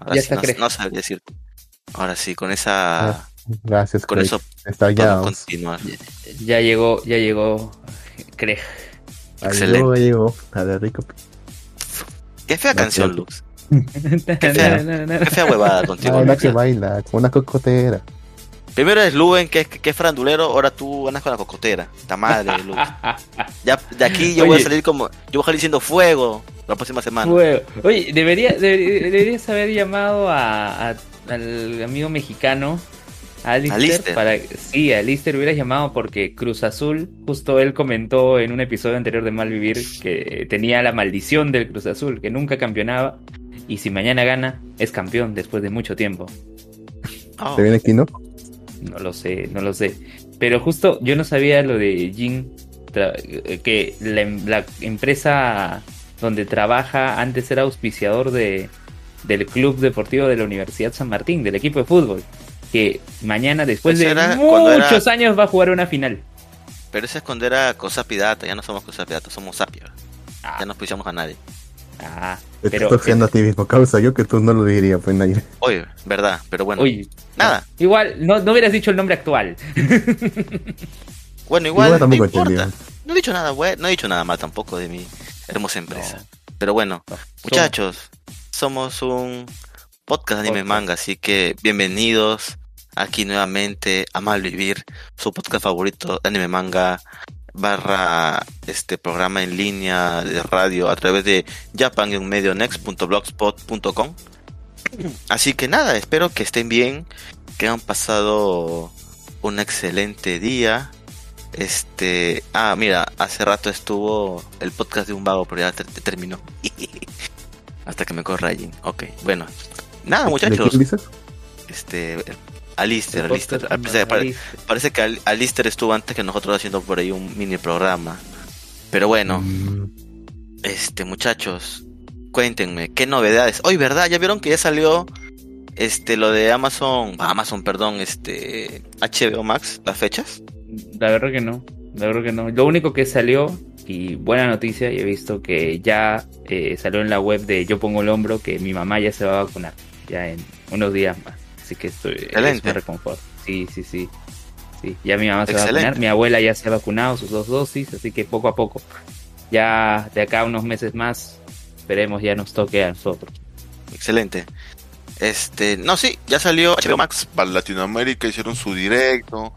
Ahora Ya sí, está, no, no sabría decir. Ahora sí, con esa. Ah, Gracias, con Craig. eso Estallados. podemos continuar. Ya llegó, ya llegó Craig. Excelente. llegó, ahí llegó. A de rico. Qué fea No, canción. Lux. fea. Qué fea huevada contigo. Ah, una que baila, como una cocotera. Primero es Luen, que es, que es frandulero, ahora tú andas con la cocotera. Ta madre. Ya, de aquí yo voy a salir como. Yo voy a salir diciendo fuego la próxima semana. Fuego. Oye, debería, debería- deberías haber llamado a, a- al amigo mexicano, a Alistair, Alistair. para sí, a Alistair hubieras llamado porque Cruz Azul, justo él comentó en un episodio anterior de Malvivir que tenía la maldición del Cruz Azul, que nunca campeonaba y si mañana gana es campeón después de mucho tiempo. Oh, ¿Te viene aquí, no? Lo sé, no lo sé. Pero justo yo no sabía lo de Jin, eh, que la, em- la empresa donde trabaja antes era auspiciador de, del Club Deportivo de la Universidad San Martín, del equipo de fútbol. Que mañana, después de era- muchos años, va a jugar una final. Pero eso es cuando era cosa pirata. Ya no somos cosa pirata, somos sapia. Ah, Ya no pisamos a nadie. Ah, Te pero, estás haciendo a ti mismo, causa. Yo que tú no lo diría, pues nadie. Oye, verdad, pero bueno. oye, Nada. igual, no, no hubieras dicho el nombre actual. Bueno, igual, Igual no importa. No he dicho nada, güey. No he dicho nada mal tampoco de mi hermosa empresa. No. Pero bueno, No, muchachos, somos un podcast de anime manga, así que bienvenidos aquí nuevamente a Malvivir, su podcast favorito de anime manga barra este programa en línea de radio a través de japan-medionext.blogspot.com Así que nada, espero que estén bien, que han pasado un excelente día. Este, ah, mira, hace rato estuvo el podcast de un vago, pero ya ter- terminó. Hasta que me corra Jin. Ok, bueno. Nada, ¿De muchachos. quién dices? Este, El Alister. podcast Parece, pare- Alistair. parece que Al- Alister estuvo antes que nosotros haciendo por ahí un mini programa. Pero bueno, Mm, este, muchachos, cuéntenme, ¿qué novedades? Hoy, ¿verdad? ¿Ya vieron que ya salió este lo de Amazon, Amazon, perdón, este HBO Max, las fechas? La verdad que no, la verdad que no. Lo único que salió, y buena noticia, y he visto que ya eh, salió en la web de Yo Pongo el Hombro que mi mamá ya se va a vacunar, ya en unos días más. Así que estoy Excelente. es un reconfort. Sí, sí, sí. Sí, ya mi mamá se va a Excelente. vacunar, mi abuela ya se ha vacunado sus dos dosis, así que poco a poco. Ya de acá a unos meses más, esperemos ya nos toque a nosotros. Excelente. Este, no, sí, ya salió HBO Max. Para Latinoamérica hicieron su directo.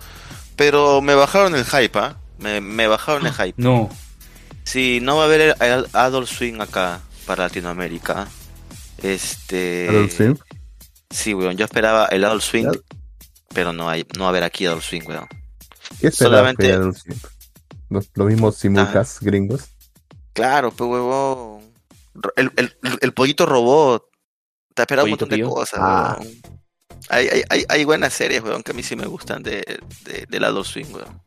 Pero me bajaron el hype, ¿ah? Me, me bajaron el hype. No, Sí, no va a haber el, el Adult Swing acá para Latinoamérica. Este. Adult Swim. Sí, weón. Yo esperaba el Adult Swing, pero no hay, no va a haber aquí Adult Swing, weón. ¿Qué esperabas solamente- que Adult Swim? Los, los mismos simulcast gringos. Claro, pues huevón. El, el, el pollito robot. Te ha esperado un montón de cosas, Ah. weón. Hay, hay, hay, hay buenas series, weón, que a mí sí me gustan de, de, del Adult Swing, weón.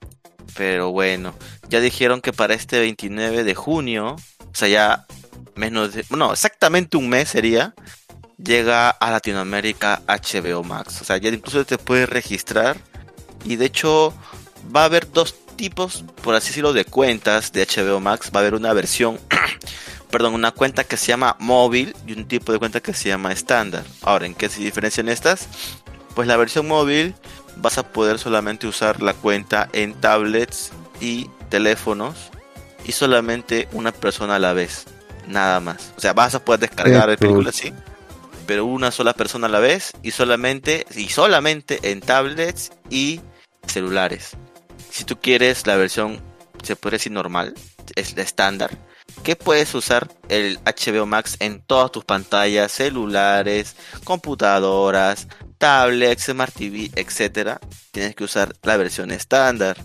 Pero bueno, ya dijeron que para este 29 de junio, o sea, ya menos de, no, exactamente un mes sería, llega a Latinoamérica HBO Max. O sea, ya incluso te puedes registrar. Y de hecho, va a haber dos tipos, por así decirlo, de cuentas de HBO Max. Va a haber una versión, perdón, una cuenta que se llama móvil y un tipo de cuenta que se llama estándar. Ahora, ¿en qué se diferencian estas? Pues la versión móvil vas a poder solamente usar la cuenta en tablets y teléfonos y solamente una persona a la vez, nada más. O sea, vas a poder descargar Esto- películas sí, pero una sola persona a la vez y solamente y solamente en tablets y celulares. Si tú quieres la versión se puede decir normal, es la estándar, que puedes usar el HBO Max en todas tus pantallas, celulares, computadoras, tablets, Smart TV, etcétera, tienes que usar la versión estándar.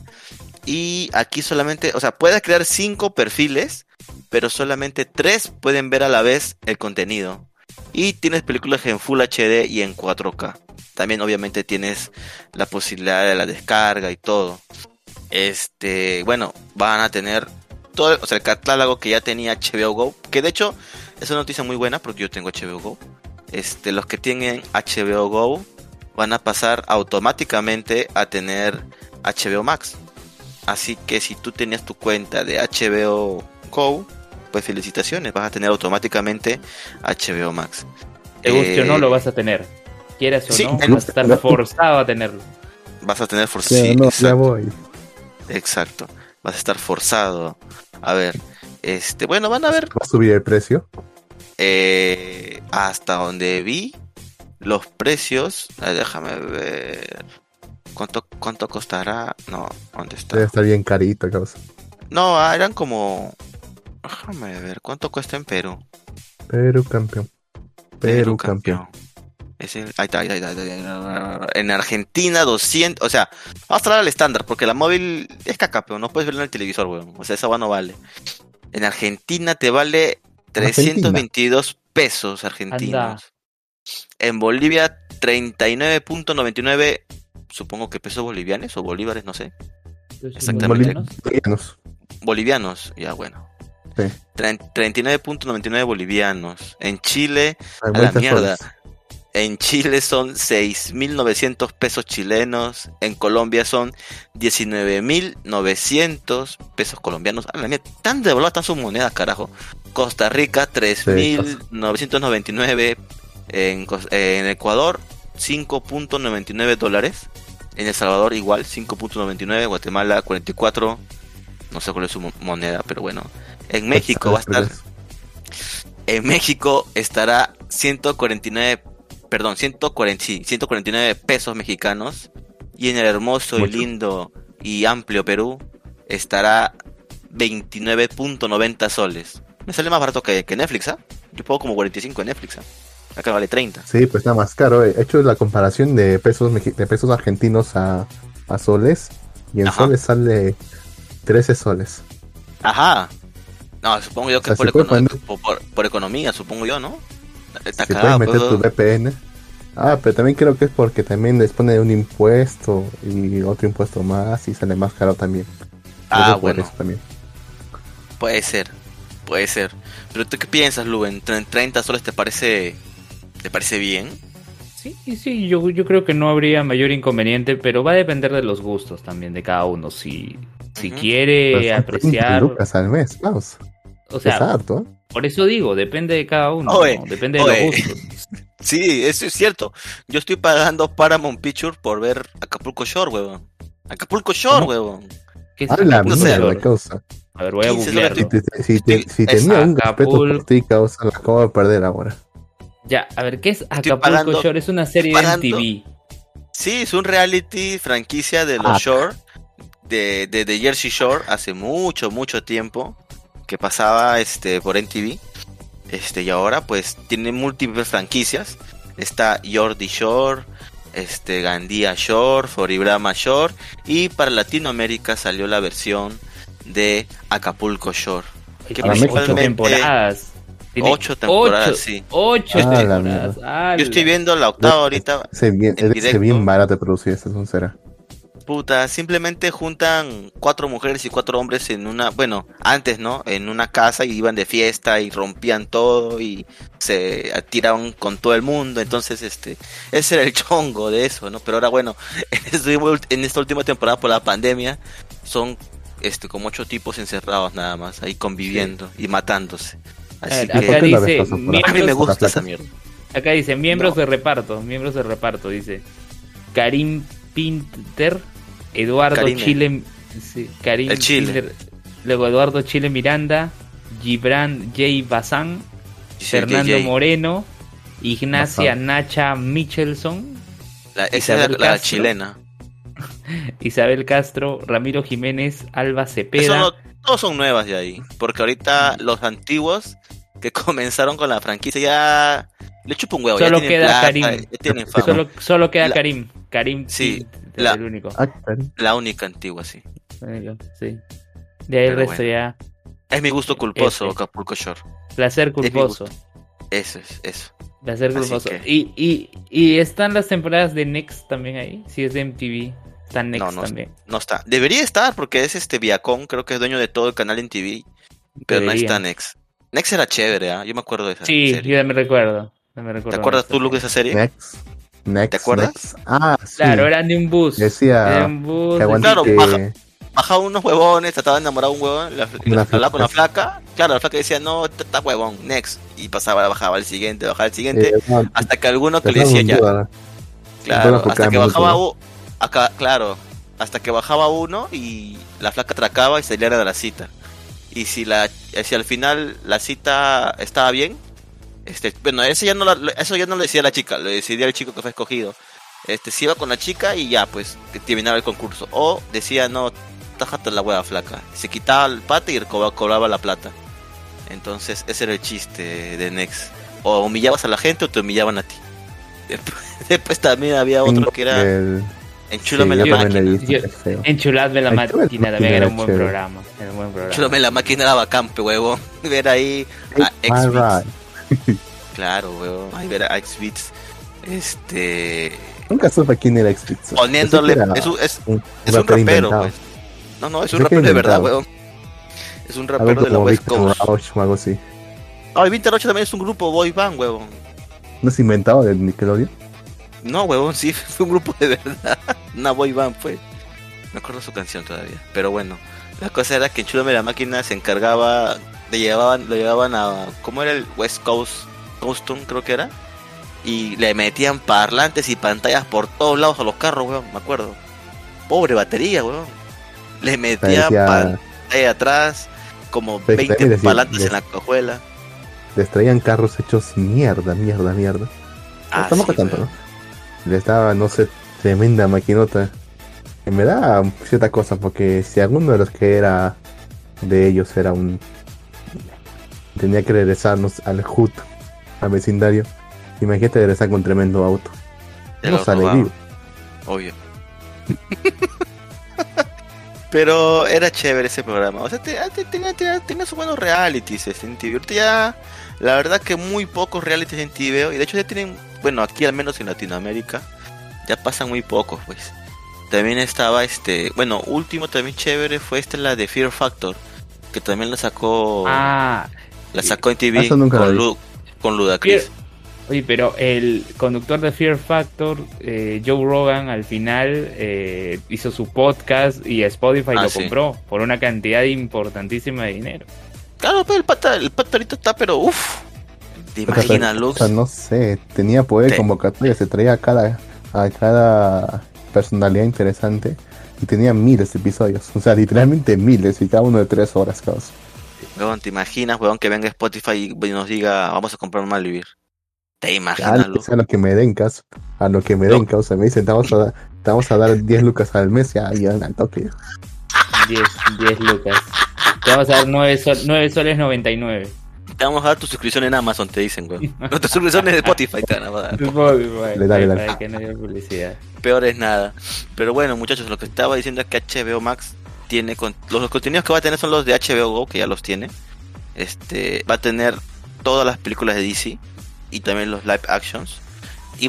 Y aquí solamente, o sea, puedes crear cinco perfiles, pero solamente tres pueden ver a la vez el contenido. Y tienes películas en Full HD y en 4K. También obviamente tienes la posibilidad de la descarga y todo. Este, bueno, van a tener todo, o sea, el catálogo que ya tenía HBO Go, que de hecho es una noticia muy buena porque yo tengo HBO Go. Este, los que tienen HBO Go van a pasar automáticamente a tener HBO Max. Así que si tú tenías tu cuenta de HBO Go, pues felicitaciones, vas a tener automáticamente HBO Max. Te guste o no, Eh, lo vas a tener. Quieras o sí, no, vas a estar forzado a tenerlo. Vas a tener for Sí, no, ya exacto, voy. exacto. Vas a estar forzado. A ver, este, bueno, van a ver Va a subir el precio. eh, hasta donde vi los precios. eh, déjame ver. ¿Cuánto, cuánto costará? No, ¿dónde está? Debe estar bien carito, causa. No, eran como. Déjame ver, ¿cuánto cuesta en Perú? Perú campeón. Perú campeón. Es el- ahí está, ahí está, ahí está. En Argentina 200, o sea, vamos a hablar al estándar, porque la móvil es caca, pero no puedes verla en el televisor, weón. O sea, esa va no vale. En Argentina te vale 322 pesos argentinos. En Bolivia 39.99, supongo que pesos bolivianos o bolívares, no sé. Exactamente. Bolivianos. Bolivianos. Bolivianos, ya bueno. Sí. Tre- 39.99 bolivianos. En Chile Hay A la mierda. soles. En Chile son 6.900 pesos chilenos. En Colombia son 19.900 pesos colombianos. A la mierda, tan devaluadas están sus monedas, carajo. Costa Rica, 3.999. En, en Ecuador, 5.99 dólares. En El Salvador, igual, 5.99. Guatemala, 44. No sé cuál es su mo- moneda, pero bueno. En México va a estar. En México estará 149, perdón, 140, sí, 149 pesos mexicanos. Y en el hermoso y lindo y amplio Perú estará 29.90 soles. Me sale más barato que, que Netflix, ¿ah? Yo pago como 45 en Netflix, ¿ah? Acá vale 30. Sí, pues está más caro. He hecho la comparación de pesos de pesos argentinos a, a soles. Y en Ajá. soles sale 13 soles. Ajá. No, supongo yo que O sea, por, se puede econo- poner- por, por- por economía, supongo yo, ¿no? Está Si cagado, puedes meter pues, tu VPN. Ah, pero también creo que es porque también les pone un impuesto y otro impuesto más y sale más caro también. Ah, Creo que por bueno. eso también. Puede ser, puede ser. Pero tú qué piensas, Luben? ¿Tre- ¿30 soles te parece, te parece bien? Sí, sí, yo, yo creo que no habría mayor inconveniente, pero va a depender de los gustos también de cada uno. Si, si quiere Pero son 30 apreciar, lucas al mes, vamos. o sea, ¿eh? por eso digo, depende de cada uno, Oye, ¿no? depende de los gustos. Sí, eso es cierto. Yo estoy pagando Paramount Picture por ver Acapulco Shore, huevón. Acapulco Shore, huevón. ¿Qué es Habla no sé, mierda, Acapulco? causa. A ver, voy a 15 googlearlo. Si, te- si, te- si Es tenía un respeto por ti, causa, la acabo de perder ahora. Ya, a ver, ¿qué es Acapulco pagando- Shore? Es una serie de MTV. Sí, es un reality franquicia de los Ah. Shore, de, de, de Jersey Shore, hace mucho, mucho tiempo, que pasaba este por NTV. Este, y ahora pues tiene múltiples franquicias. Está Jordi Shore, este, Gandía Shore, Foribrama Shore, y para Latinoamérica salió la versión de Acapulco Shore. Que ocho temporadas. Tiene Ocho temporadas, ocho- sí. Ocho Ah, temporadas. Yo estoy viendo la octava ahorita. Se bien, directo. bien barato de producir, esta sincera. Puta, simplemente juntan cuatro mujeres y cuatro hombres en una, bueno, antes, ¿no? En una casa y iban de fiesta y rompían todo y se tiraban con todo el mundo. Entonces, este, ese era el chongo de eso, ¿no? Pero ahora, bueno, en, este en esta última temporada por la pandemia son, este, como ocho tipos encerrados nada más, ahí conviviendo y matándose. Así ver, que acá ¿Por qué la dice, por a mí me miembros, gusta esa mierda. acá dice miembros No. de reparto, miembros de reparto, dice Karim Pinter, Eduardo. Chile, sí, Karim El Chile. Luego Eduardo Chile Miranda, Gibran J. Bazán, Fernando. Moreno, Ignacia Bazán. Nacha Michelson, La- esa es la, Isabel la Castro. chilena. Isabel Castro, Ramiro Jiménez, Alba Eso Cepeda. no, todos son nuevas de ahí. Porque ahorita los antiguos que comenzaron con la franquicia ya le chupa un huevo. Solo ya queda plata, Karim. ya fama. Solo, solo queda La- Karim. Karim Sí, la- el único. Ah. La única antigua, sí. Sí. De ahí el resto ya. Es mi gusto culposo, Ese. Acapulco Shore. Placer culposo. Eso es, eso. Placer culposo. que- Y, y, y están las temporadas de Next también ahí. Si es de MTV. Está Next No, no también. No está. Debería estar porque es este Viacom, creo que es dueño de todo el canal en TV. Pero no está Next. Next era chévere, ¿ah? Yo me acuerdo de esa Sí, serie. yo ya me recuerdo. ya me ¿Te recuerdo acuerdas de tú, Luke, de esa serie? Next. Next. ¿Te acuerdas? Next. Ah, sí. Claro, eran de un bus. Decía Era un bus. que Claro, que, baja. bajaban unos huevones, trataba de enamorar a un huevón, la, la- hablaba con la flaca. claro, la flaca decía, no, está huevón, next, y pasaba, bajaba al siguiente, bajaba al siguiente, Eh, no, hasta que alguno que le decía ya, duda. claro, hasta que bajaba mucho, u- acá, claro, hasta que bajaba uno y la flaca atracaba y salía de la cita. Y si la eh, si al final la cita estaba bien, este, bueno, ese ya no la- eso ya no lo decía la chica, lo decidía el chico que fue escogido. Este, si iba con la chica y ya, pues, terminaba el concurso. O decía, no, tájate la hueá flaca. Se quitaba el pata y cobraba, cobraba la plata. Entonces, ese era el chiste de Next. O humillabas a la gente o te humillaban a ti. Después, después también había otro que era el- Enchúlame sí, la máquina. Yo-. Enchuladme la máquina también era un buen chévere. programa. Era un buen programa. Enchúlame la máquina era bacán, pe, huevón. Ver ahí a X-Beats. right. Claro, huevón. Ahí ver a X-Beats. Este. Nunca supe quién era X-Beats. Poniéndole. Pensé que Es un, es, un, es un rapero, pues. No, no, es un rapero de verdad, huevón. Es un Algo rapero de la como West Victor Coast. Rauch o algo así. Ah, y Vinter 8 también es un grupo boy band, huevón. ¿No es inventado de Nickelodeon? No, huevón, sí, fue un grupo de verdad. Una boy band fue. Me acuerdo su canción todavía. Pero bueno, la cosa era que en Chulame la máquina se encargaba, le llevaban, lo llevaban a, ¿cómo era el West Coast? Coaston creo que era. Y le metían parlantes y pantallas por todos lados a los carros, weón, me acuerdo. Pobre batería, weón. Le metían Parecía- pantalla atrás, como Pero 20 también decía- parlantes en la cajuela. Les traían carros hechos mierda, mierda, mierda. Ah, Tampoco sí, tanto. ¿no? Les daba, no sé, tremenda maquinota. Que me da cierta cosa, porque si alguno de los que era de ellos era un. tenía que regresarnos al HUT, al vecindario. Imagínate regresar con tremendo auto. No sale vivo. Obvio. Pero era chévere ese programa. O sea, te- te- tenía, tenía, tenía sus buenos realities este, en TV. Ahorita ya, la verdad que muy pocos realities en TV veo. Y de hecho ya tienen, bueno, aquí al menos en Latinoamérica, ya pasan muy pocos, pues. También estaba este, bueno, último también chévere fue este, la de Fear Factor. Que también la sacó, Ah, la sacó en TV la con. Lu, con Ludacris. Oye, pero el conductor de Fear Factor, eh, Joe Rogan, al final eh, hizo su podcast y Spotify Ah, lo sí. compró por una cantidad importantísima de dinero. Claro, pero el pata, el pata ahorita está, pero uff. ¿Te imaginas, Lux? o sea, no sé, tenía poder de convocatoria, se traía a cada, a cada personalidad interesante y tenía miles de episodios. O sea, literalmente miles y cada uno de tres horas, caos. Weón, ¿te imaginas, weón, que venga Spotify y nos diga, vamos a comprar Malvivir? ¿Te imaginas, a lo que me den caso, a lo que me den caso, me dicen, te vamos a dar, te vamos a dar 10 lucas al mes, ya, ya, al toque. 10, 10 lucas. Te vamos a dar 9, sol, 9 soles 99. Te vamos a dar tu suscripción en Amazon, te dicen, weón. No, tu suscripción es de Spotify, te van a dar. Spotify, Le dale. que no haya publicidad. Peor es nada. Pero bueno, muchachos, lo que estaba diciendo es que HBO Max tiene... con- los, los contenidos que va a tener son los de HBO Go, que ya los tiene. Este, va a tener todas las películas de DC y también los live actions.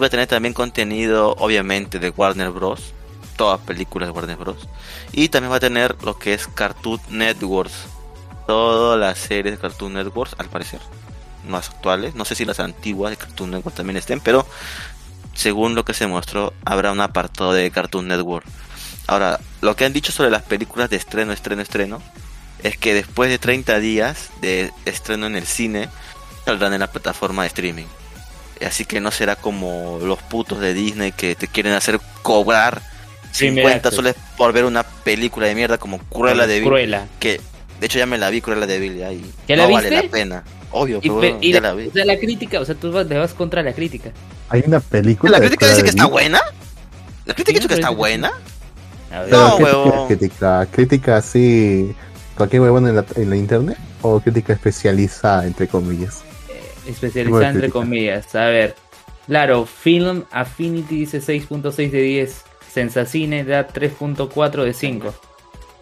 Va a tener también contenido, obviamente, de Warner Bros. Todas películas de Warner Bros. Y también va a tener lo que es Cartoon Networks. Todas las series de Cartoon Networks, al parecer. Más actuales. No sé si las antiguas de Cartoon Network también estén, pero según lo que se mostró, habrá un apartado de Cartoon Network. Ahora, lo que han dicho sobre las películas de estreno, estreno, estreno, es que después de 30 días de estreno en el cine, saldrán en la plataforma de streaming. Así que no será como los putos de Disney que te quieren hacer cobrar Primer 50 access. soles por ver una película de mierda como Cruella de Vil. Cruella. Que de hecho ya me la vi Cruella de Vil ya, y ¿Ya no la vale viste? la pena. Obvio, Y, pero pe- y ya la, la vi. o sea, la crítica, o sea, tú vas- te vas contra la crítica. Hay una película. La crítica dice que está buena. La crítica Sí, dice que está buena. A ver, Pero No, ¿qué tipo de huevón. crítica? ¿Crítica así, cualquier huevón en la, en la internet? ¿O crítica especializada, entre comillas? Especializada entre comillas. A ver, claro, Film Affinity dice 6.6 de 10. Sensacine da 3.4 de 5.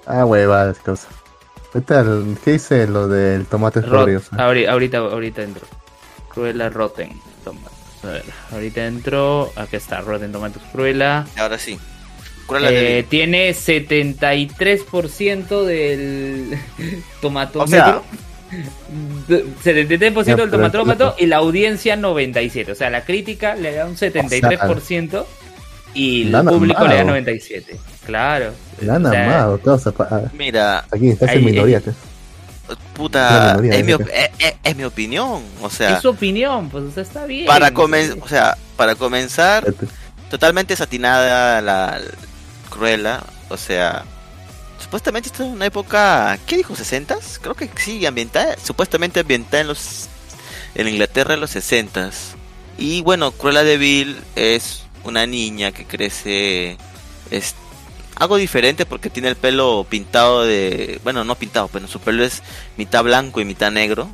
Ah, huevadas, cosa. Ahorita, el- ¿qué dice lo del tomate ahori- ahorita, ahorita entró. Cruella Rotten Tomatoes. A ver, ahorita entró. Aquí está, Rotten Tomatoes Cruella. Ahora sí. Cruella Eh, tiene 73% del tomatómetro. O sea- 73% Ya, del tomatómetro y la audiencia 97%. O sea, la crítica le da un 73%. Y el La han público le da amado. 97. Claro. La han O sea, amado, todos apa- Mira, aquí estás en minoría. te- La puta, minoría, es mi, dice. op- es, es- es mi opinión. O sea, Es su opinión, pues o sea, está bien. para, comen- o sea, para comenzar, te- totalmente satinada la Cruella, o sea, supuestamente está en una época, ¿qué dijo? ¿60s? Creo que sí, ambientada, supuestamente ambientada en los en Inglaterra en los 60s. Y bueno, Cruella de Vil es una niña que crece es algo diferente porque tiene el pelo pintado de, bueno, no pintado, pero su pelo es mitad blanco y mitad negro.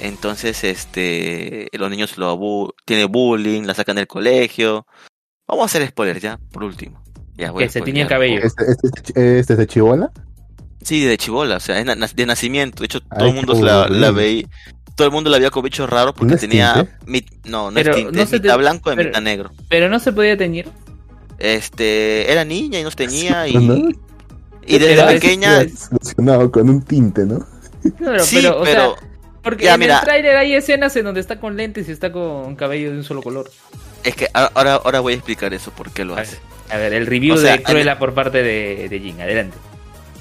Entonces, este, los niños lo tiene bullying, la sacan del colegio. Vamos a hacer spoilers ya, por último. Ya, Que se tiñe el cabello. ¿Este, este, este es de Chibola? Sí, de chivola, o sea, es na- de nacimiento. De hecho, todo Ay, el mundo la, veía. Todo el mundo la veía con bicho raro porque ¿No es tenía. no, no Pero es tinte, no es te- mitad blanco y pero- mitad negro. Pero no se podía teñir. Este, era niña y no tenía. Y, ¿no? y desde Pero pequeña. Solucionado con un tinte, ¿no? Claro, sí, pero, o pero. sea, porque ya, en mira. el tráiler hay escenas en donde está con lentes y está con cabello de un solo color. Es que a- ahora, ahora voy a explicar eso, por qué lo hace. A ver, el review O sea, de Cruella por parte de, de Jin, adelante.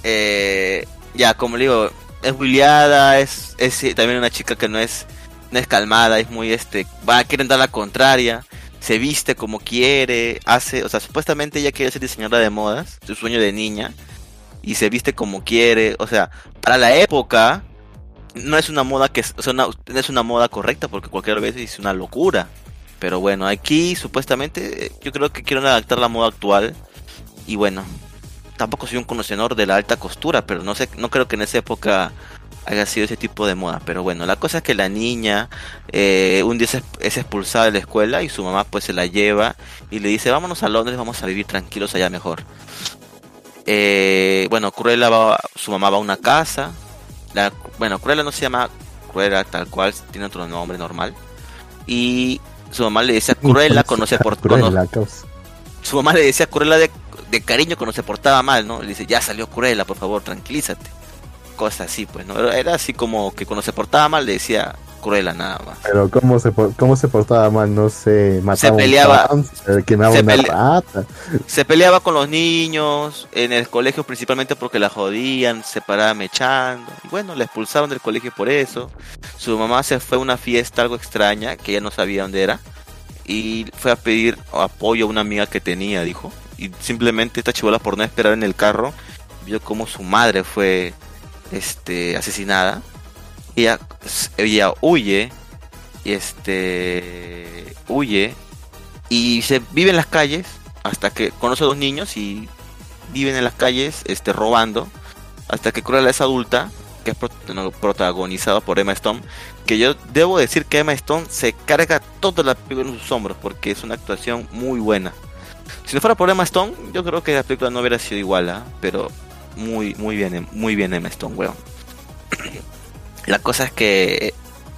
eh, ya como le digo es bulliada es, es también una chica que no es no es calmada es muy este va quieren dar la contraria se viste como quiere hace o sea supuestamente ella quiere ser diseñadora de modas su sueño de niña y se viste como quiere o sea para la época no es una moda que o sea, no es una moda correcta porque cualquier vez es una locura pero bueno aquí supuestamente eh, yo creo que quieren adaptar la moda actual y bueno tampoco soy un conocedor de la alta costura, pero no sé, no creo que en esa época haya sido ese tipo de moda. Pero bueno, la cosa es que la niña eh, un día es, expulsada de la escuela y su mamá pues se la lleva y le dice, vámonos a Londres, vamos a vivir tranquilos allá mejor. Eh, bueno, Cruella va, su mamá va a una casa. La, bueno, Cruella no se llama Cruella tal cual, tiene otro nombre normal. Y su mamá le dice a Cruella, conoce por, cono- Cruella, causa. su mamá le decía Cruella de, de cariño cuando se portaba mal, ¿no? Le dice, ya salió Cruella, por favor, tranquilízate. Cosas así, pues, ¿no? Era así como que cuando se portaba mal le decía Cruella nada más. Pero cómo se, cómo se portaba mal, no sé, mataba un peleaba. pan, se quemaba Se una pele- rata. Se peleaba con los niños, en el colegio principalmente porque la jodían, se paraba mechando. Y bueno, la expulsaron del colegio por eso. Su mamá se fue a una fiesta algo extraña, que ella no sabía dónde era. Y fue a pedir apoyo a una amiga que tenía, dijo. Y simplemente esta chivola por no esperar en el carro, vio como su madre fue este asesinada. Ella, ella huye, y este huye y se vive en las calles hasta que conoce a dos niños y viven en las calles este robando hasta que Cruella es adulta que es protagonizada por Emma Stone que yo debo decir que Emma Stone se carga toda la película en sus hombros porque es una actuación muy buena si no fuera por Emma Stone yo creo que la película no hubiera sido igual ¿ah? pero muy muy bien muy bien Emma Stone weón la cosa es que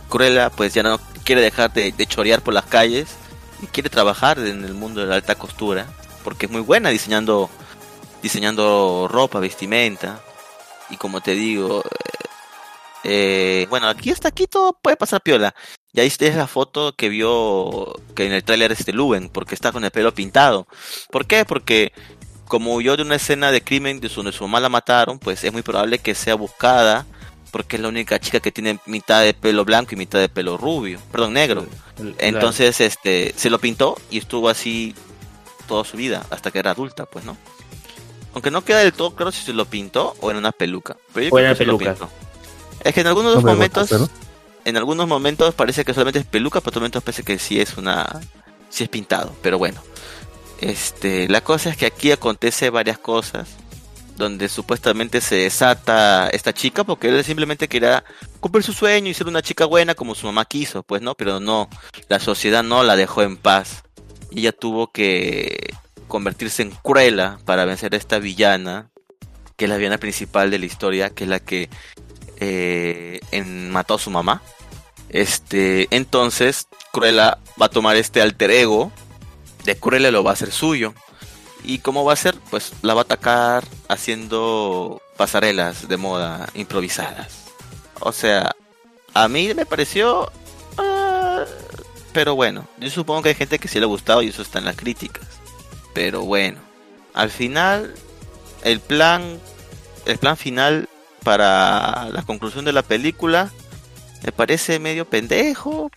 Cruella pues ya no quiere dejar de, de chorear por las calles y quiere trabajar en el mundo de la alta costura porque es muy buena diseñando diseñando ropa, vestimenta. Y como te digo eh, eh, bueno aquí hasta aquí todo puede pasar piola. Y ahí es la foto que vio que en el tráiler es de Luben porque está con el pelo pintado. ¿por qué? porque como huyó de una escena de crimen de donde su mamá la mataron pues es muy probable que sea buscada porque es la única chica que tiene mitad de pelo blanco y mitad de pelo rubio, perdón, negro. Entonces, este, se lo pintó y estuvo así toda su vida, hasta que era adulta, pues, ¿no? Aunque no queda del todo claro si se lo pintó o en una peluca. Pero yo O en creo la que se lo peluca. pintó. Es que en algunos No me momentos, gusta, ¿no? en algunos momentos parece que solamente es peluca, pero otros momentos parece que sí es una, sí es pintado. Pero bueno, este, la cosa es que aquí acontece varias cosas donde supuestamente se desata esta chica porque él simplemente quería cumplir su sueño y ser una chica buena como su mamá quiso, pues no, pero no, la sociedad no la dejó en paz. Y ella tuvo que convertirse en Cruella para vencer a esta villana, que es la villana principal de la historia, que es la que eh, mató a su mamá. Este, entonces Cruella va a tomar este alter ego de Cruella lo va a hacer suyo. ¿Y cómo va a ser? Pues la va a atacar haciendo pasarelas de moda improvisadas. O sea, a mí me pareció... ah, pero bueno, yo supongo que hay gente que sí le ha gustado y eso está en las críticas. Pero bueno, al final, el plan, el plan final para la conclusión de la película me parece medio pendejo,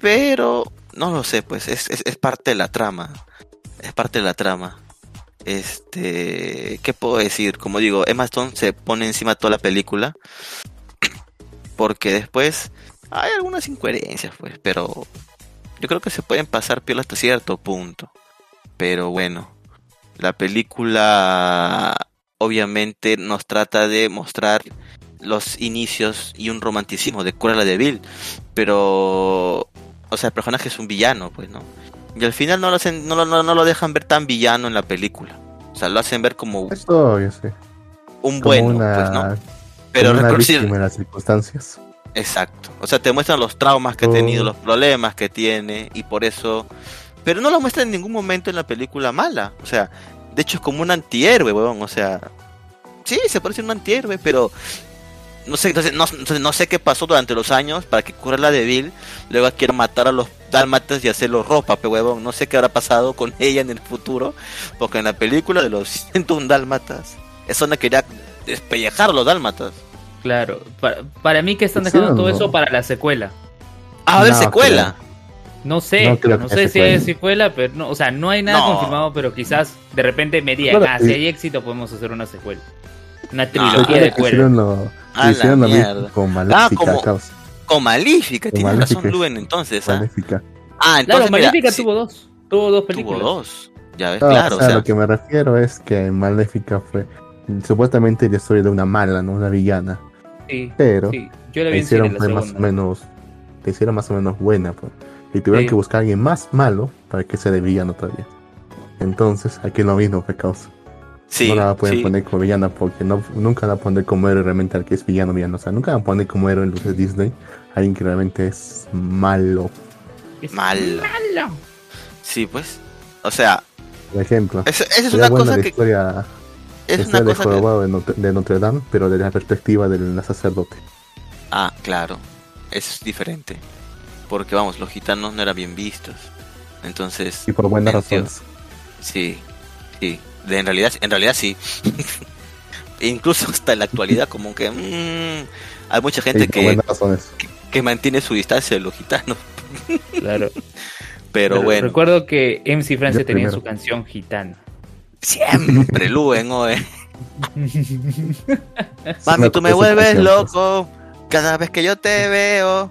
pero no lo sé, pues es, es, es parte de la trama. Es parte de la trama. Este, ¿qué puedo decir? Como digo, Emma Stone se pone encima toda la película. Porque después hay algunas incoherencias, pues, pero yo creo que se pueden pasar piola hasta cierto punto. Pero bueno, la película obviamente nos trata de mostrar los inicios y un romanticismo de Cruella de Vil, pero o sea, el personaje es un villano, pues, ¿no? Y al final no lo hacen, no, lo- no, no lo dejan ver tan villano en la película. O sea, lo hacen ver como Esto, yo sé. un Como bueno, una, pues, ¿no? Pero una de las circunstancias. Exacto. O sea, te muestran los traumas que ha Oh. tenido, los problemas que tiene y por eso... Pero no lo muestran en ningún momento en la película mala. O sea, de hecho es como un antihéroe, weón. O sea... Sí, se parece a un antihéroe, pero... No sé, entonces, no, no sé qué pasó durante los años para que Cruella de Vil luego quiera matar a los dálmatas y hacerlos ropa, pe huevón. No sé qué habrá pasado con ella en el futuro, porque en la película de los 101 dálmatas, esa no quería despellejar a los dálmatas. Claro, para, para mí que están dejando todo ¿no? eso para la secuela. Ah, a No, secuela. No sé, No sé si hay secuela. secuela, pero no, o sea, no hay nada No. confirmado, pero quizás de repente me digan, Claro, ah, sí. si hay éxito podemos hacer una secuela. Una No, trilogía de lo, A la hicieron mierda. con Maléfica, como- causa. Con Maléfica, Con tienes razón, Maléfica. Luen, entonces. ¿ah? Maléfica. Ah, entonces. Claro, mira, Maléfica sí, tuvo dos, tuvo dos tuvo películas. dos. Ya ves, No, claro, o sea, o sea. lo que me refiero es que Maléfica fue supuestamente la historia de una mala, no una villana. Sí, Pero sí, yo la la vi en hicieron la fue más o menos, la hicieron más o menos buena, pues. Y tuvieron Sí. que buscar a alguien más malo para que sea de villano todavía. Entonces, aquí lo mismo fue causa. Sí, no la pueden sí. poner como villana porque no, nunca la van a poner como héroe realmente al que es villano villano. O sea, nunca van a poner como héroe en los de Disney a alguien que realmente es malo. Es Malo. malo. Sí, pues. O sea, Por ejemplo, esa, es una buena cosa la que. historia, Es la una historia de cosa que. De, Notre, de Notre Dame, pero desde la perspectiva del sacerdote. Ah, claro. Eso es diferente. Porque vamos, los gitanos no eran bien vistos. Entonces. Y por buenas razones. Sí, sí. De, en realidad, en realidad sí. Incluso hasta en la actualidad, como que mm, hay mucha gente que, que mantiene su distancia de los gitanos. Claro. Pero Pero bueno, Recuerdo que MC Francia tenía primero. su canción gitana. siempre Luen, oe. Mami, tú me vuelves canción, loco cada vez que yo te veo.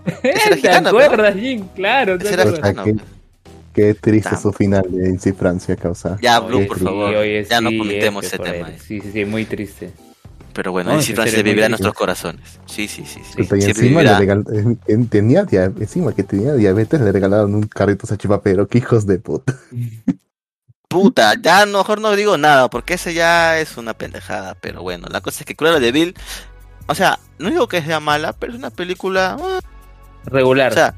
¿Te acuerdas, Jim? Claro, ¿te acuerdas? Qué, triste su final de Inci Francia, causa. Ya, Oye, Blue, por sí, favor. oye, ya no comentemos F ese tema. él. eh. Sí, sí, sí, muy triste. Pero bueno, No, en Francia vivirá en nuestros corazones. Sí, sí, sí. sí. Y encima, le regal- eh, tenía, dia- encima que tenía diabetes, le regalaron un carrito sachipapero. Qué hijos de puta. Puta, ya mejor no digo nada, porque ese ya es una pendejada. Pero bueno, la cosa es que Cruella de Vil, o sea, no digo que sea mala, pero es una película, ah, Regular. o sea,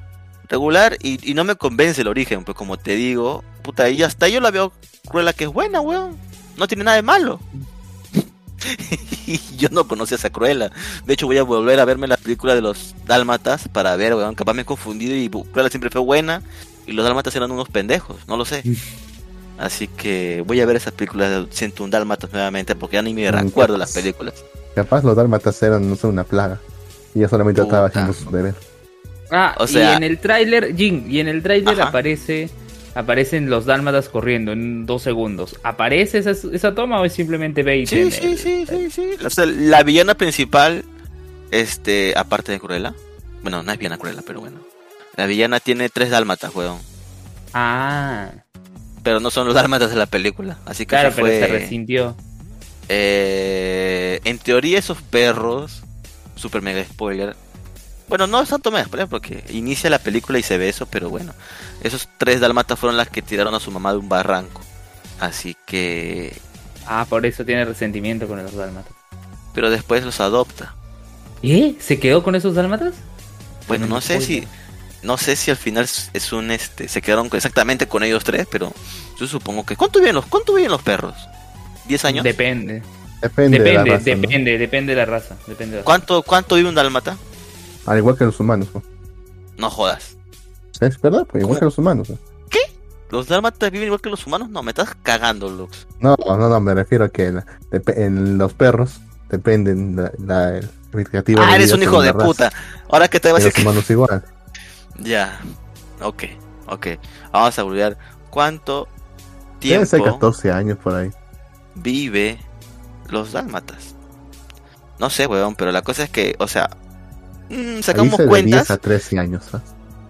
regular y, y no me convence el origen, pues como te digo, puta, y hasta yo la veo Cruella que es buena, weón. No tiene nada de malo. y yo no conocía a esa Cruella. De hecho, voy a volver a verme la película de los Dálmatas para ver, weón. Capaz me he confundido y Cruella siempre fue buena y los Dálmatas eran unos pendejos, no lo sé. Así que voy a ver esas películas de 101 Dálmatas nuevamente porque ya ni me Mm, recuerdo las películas. Capaz los dálmatas eran, no sé, una plaga. Y ella solamente estaba haciendo su deber. Ah, O sea- y en el tráiler, Jin, y en el tráiler aparece aparecen los dálmatas corriendo en dos segundos. ¿Aparece esa, esa toma o es simplemente bait? Sí, sí, el- sí, sí, sí. O sea, la villana principal, este, aparte de Cruella, bueno, no es villana Cruella, pero bueno. La villana tiene tres dálmatas, weón. Ah, Pero no son los dálmatas de la película. Así que claro, eso pero fue, se resintió. eh, en teoría esos perros, super mega spoiler. Bueno, no es tanto mega spoiler porque inicia la película y se ve eso, pero bueno. Esos tres dálmatas fueron las que tiraron a su mamá de un barranco. Así que... Ah, por eso tiene resentimiento con los dálmatas. Pero después los adopta. ¿Eh? ¿Se quedó con esos dálmatas? Bueno, no sé si... No sé si al final es- un este. Se quedaron exactamente con ellos tres, pero yo supongo que. ¿Cuánto viven los, cuánto viven los perros? ¿10 años? Depende. Depende, de la Depende, depende, depende de la raza. Depende de la raza. ¿Cuánto, ¿Cuánto vive un dálmata? Al igual que los humanos. ¿no? No jodas. ¿Es verdad? Pues igual ¿Cómo? que los humanos. ¿no? los dálmatas viven igual que los humanos. No, me estás cagando, Lux. No, no, no, me refiero a que la- en los perros dependen la, la, el indicativo Ah, eres un hijo de la raza. puta. Ahora que te vas a los decir que... humanos igual. Ya. Ok, ok. Vamos a volver. ¿Cuánto tiempo 14 años por ahí. vive los dálmatas? No sé, weón, pero la cosa es que, o sea, mm, Ahí sacamos de cuentas. 10 a 13 años. ¿ah?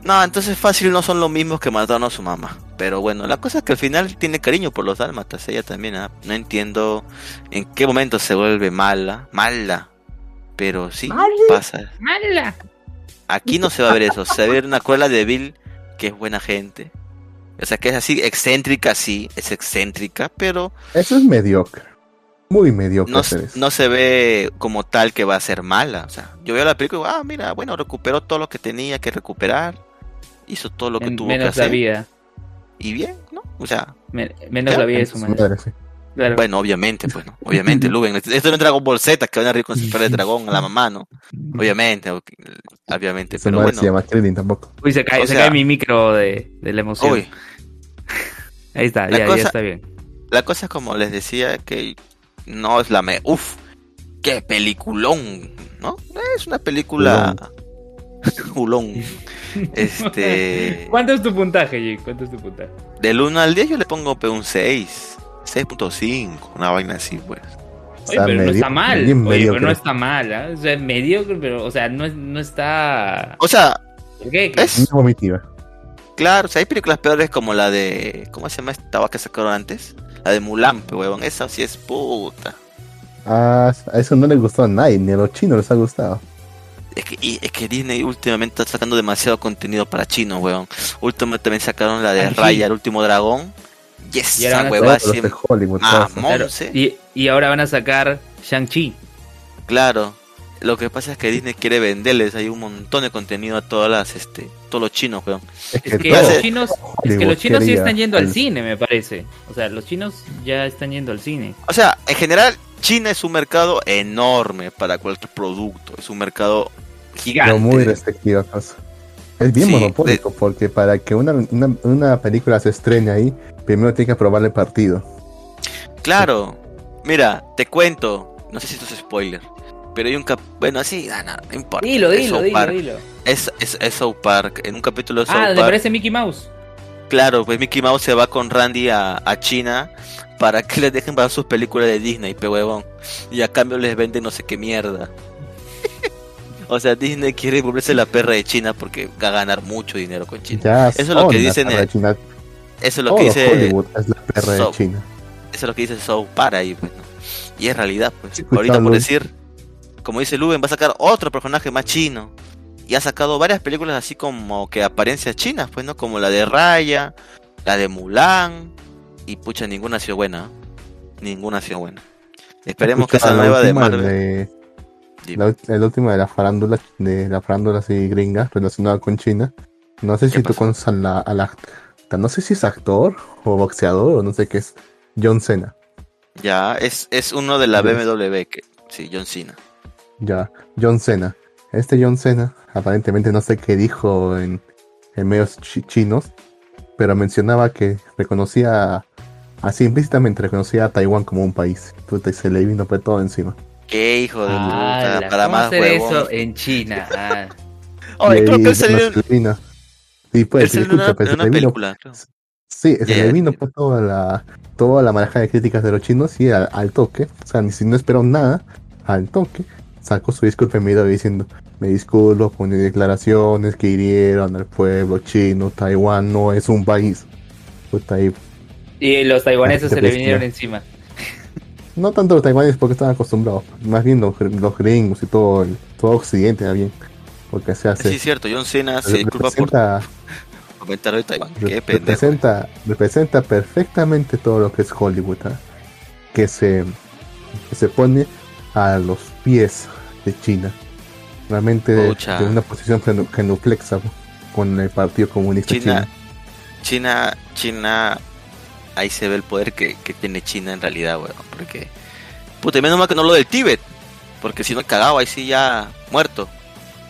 No, entonces fácil no son los mismos que mataron a su mamá. Pero bueno, la cosa es que al final tiene cariño por los dálmatas, ella también. ¿ah? No entiendo en qué momento se vuelve mala, mala. Pero sí, pasa. ¡Mala! Aquí no se va a ver eso, se va a ver una cola de Bill que es buena gente. O sea, que es así, excéntrica, sí, es excéntrica, pero Eso es mediocre. Muy mediocre no, hacer no se ve como tal que va a ser mala. O sea, yo veo la película y digo, ah, mira, bueno, recuperó todo lo que tenía que recuperar, hizo todo lo que tuvo que menos la hacer. vida. Y bien, ¿no? O sea, Men- menos Ya, la vida de su madre. madre, sí. Claro. bueno, obviamente, pues, ¿no? Obviamente, Luben. Esto no es Dragon Ball Z, que van a reír con su perro de dragón a la mamá, ¿no? Obviamente, obviamente, Su pero madre bueno. se llama Krillin tampoco. Uy, se cae, o se sea- cae mi micro de, de la emoción. Uy, Ahí está, ya, cosa- ya está bien. La cosa es como les decía que no es la me uf, qué peliculón, ¿no? Es una película Hulón. Este ¿Cuánto es tu puntaje, Jake? ¿Cuánto es tu puntaje? del 1 al 10 yo le pongo pe, un 6, 6.5, una vaina así, pues. Oye, pero no está mal. Oye, pero no está mal, ¿ah? O sea, es mediocre, pero, o sea, no, es- no está... O sea, ¿Por qué? es vomitiva. claro, o sea, hay películas peores como la de ¿cómo se llama esta que sacaron antes? La de Mulan, huevón, esa sí es puta. Ah, a eso no le gustó a nadie, ni a los chinos les ha gustado. Es que, y- es que Disney últimamente está sacando demasiado contenido para chinos, weón. Últimamente también sacaron la de Ay, sí. Raya, el último dragón. Y Y ahora van a. Hollywood. Ah, Claro. Y, y ahora van a sacar Shang-Chi. Claro. Lo que pasa es que Disney quiere venderles hay un montón de contenido a todas las, este, todos los chinos, weón. Es Es que los chinos, es que Hollywood los chinos sí están yendo al cine, me parece. O sea, los chinos ya están yendo al cine. O sea, en general, China es un mercado enorme para cualquier producto. Es un mercado gigante. Pero muy restrictiva cosa. Es bien Sí, monopólico porque para que una, una, una película se estrene ahí, primero tiene que aprobarle el partido. Claro. Mira, te cuento. No sé si esto es spoiler. Pero hay un cap... Bueno, así, ah, no, no importa. Dilo, Es dilo, South dilo, Park. dilo. Es, es, es South Park. En un capítulo de South Ah, ¿le Park. parece Mickey Mouse? Claro, pues Mickey Mouse se va con Randy a, a China para que les dejen ver sus películas de Disney, pe huevón. Y a cambio les venden no sé qué mierda. o sea, Disney quiere volverse la perra de China porque va a ganar mucho dinero con China. Ya Eso es lo que son la dicen China. Eso es lo que dice Hollywood es la perra So- de China. eso es lo que dice South Park ahí, pues, ¿no? Y es realidad, pues. Escuchalo. Ahorita por decir, como dice Luben, va a sacar otro personaje más chino. Y ha sacado varias películas así como que apariencias chinas, pues, ¿no? Como la de Raya, la de Mulan. Y pucha, ninguna ha sido buena. ¿eh? Ninguna ha sido buena. Esperemos que esa la nueva de Marvel. de- la, último de la farándula, de la farándula así gringa relacionada con China. No sé ¿Qué si tú conoces a la, a la- no sé si es actor o boxeador o no sé qué es. John Cena. Ya, es, es uno de la. BMW, que, sí, John Cena. Ya, John Cena. Este John Cena, aparentemente no sé qué dijo en, en medios chi- chinos, pero mencionaba que reconocía, así implícitamente reconocía a Taiwán como un país. Puta, y se le vino por todo encima. Qué hijo de puta, Ah, para ¿cómo más hacer huevón. eso en China? Ah. Oye, creo que él salió. Sí, pues, él salió en escucha, una, pues, se vino. Sí, se le vino por toda la, toda la marejada de críticas de los chinos y al, al toque, o sea, ni si no esperó nada, al toque, sacó su disculpa en video diciendo, me disculpo por mis declaraciones que hirieron al pueblo chino, Taiwán no es un país. Puta, y Y los taiwaneses se le Bestia. vinieron encima. no tanto los taiwaneses porque están acostumbrados, más bien los, los gringos y todo el, todo Occidente, más bien, porque se hace... Sí, es cierto, John Cena se disculpa por representa, comentar de Taiwán. Qué pendejo. representa, representa perfectamente todo lo que es Hollywood, ¿ah? que, se, que se pone a los pies de China. Realmente de, una posición genu- genuflexa con el Partido Comunista China. China, China, ahí se ve el poder que, que tiene China en realidad, weón. Porque, puta, menos mal que no lo del Tíbet. Porque si no, cagado, ahí sí ya muerto.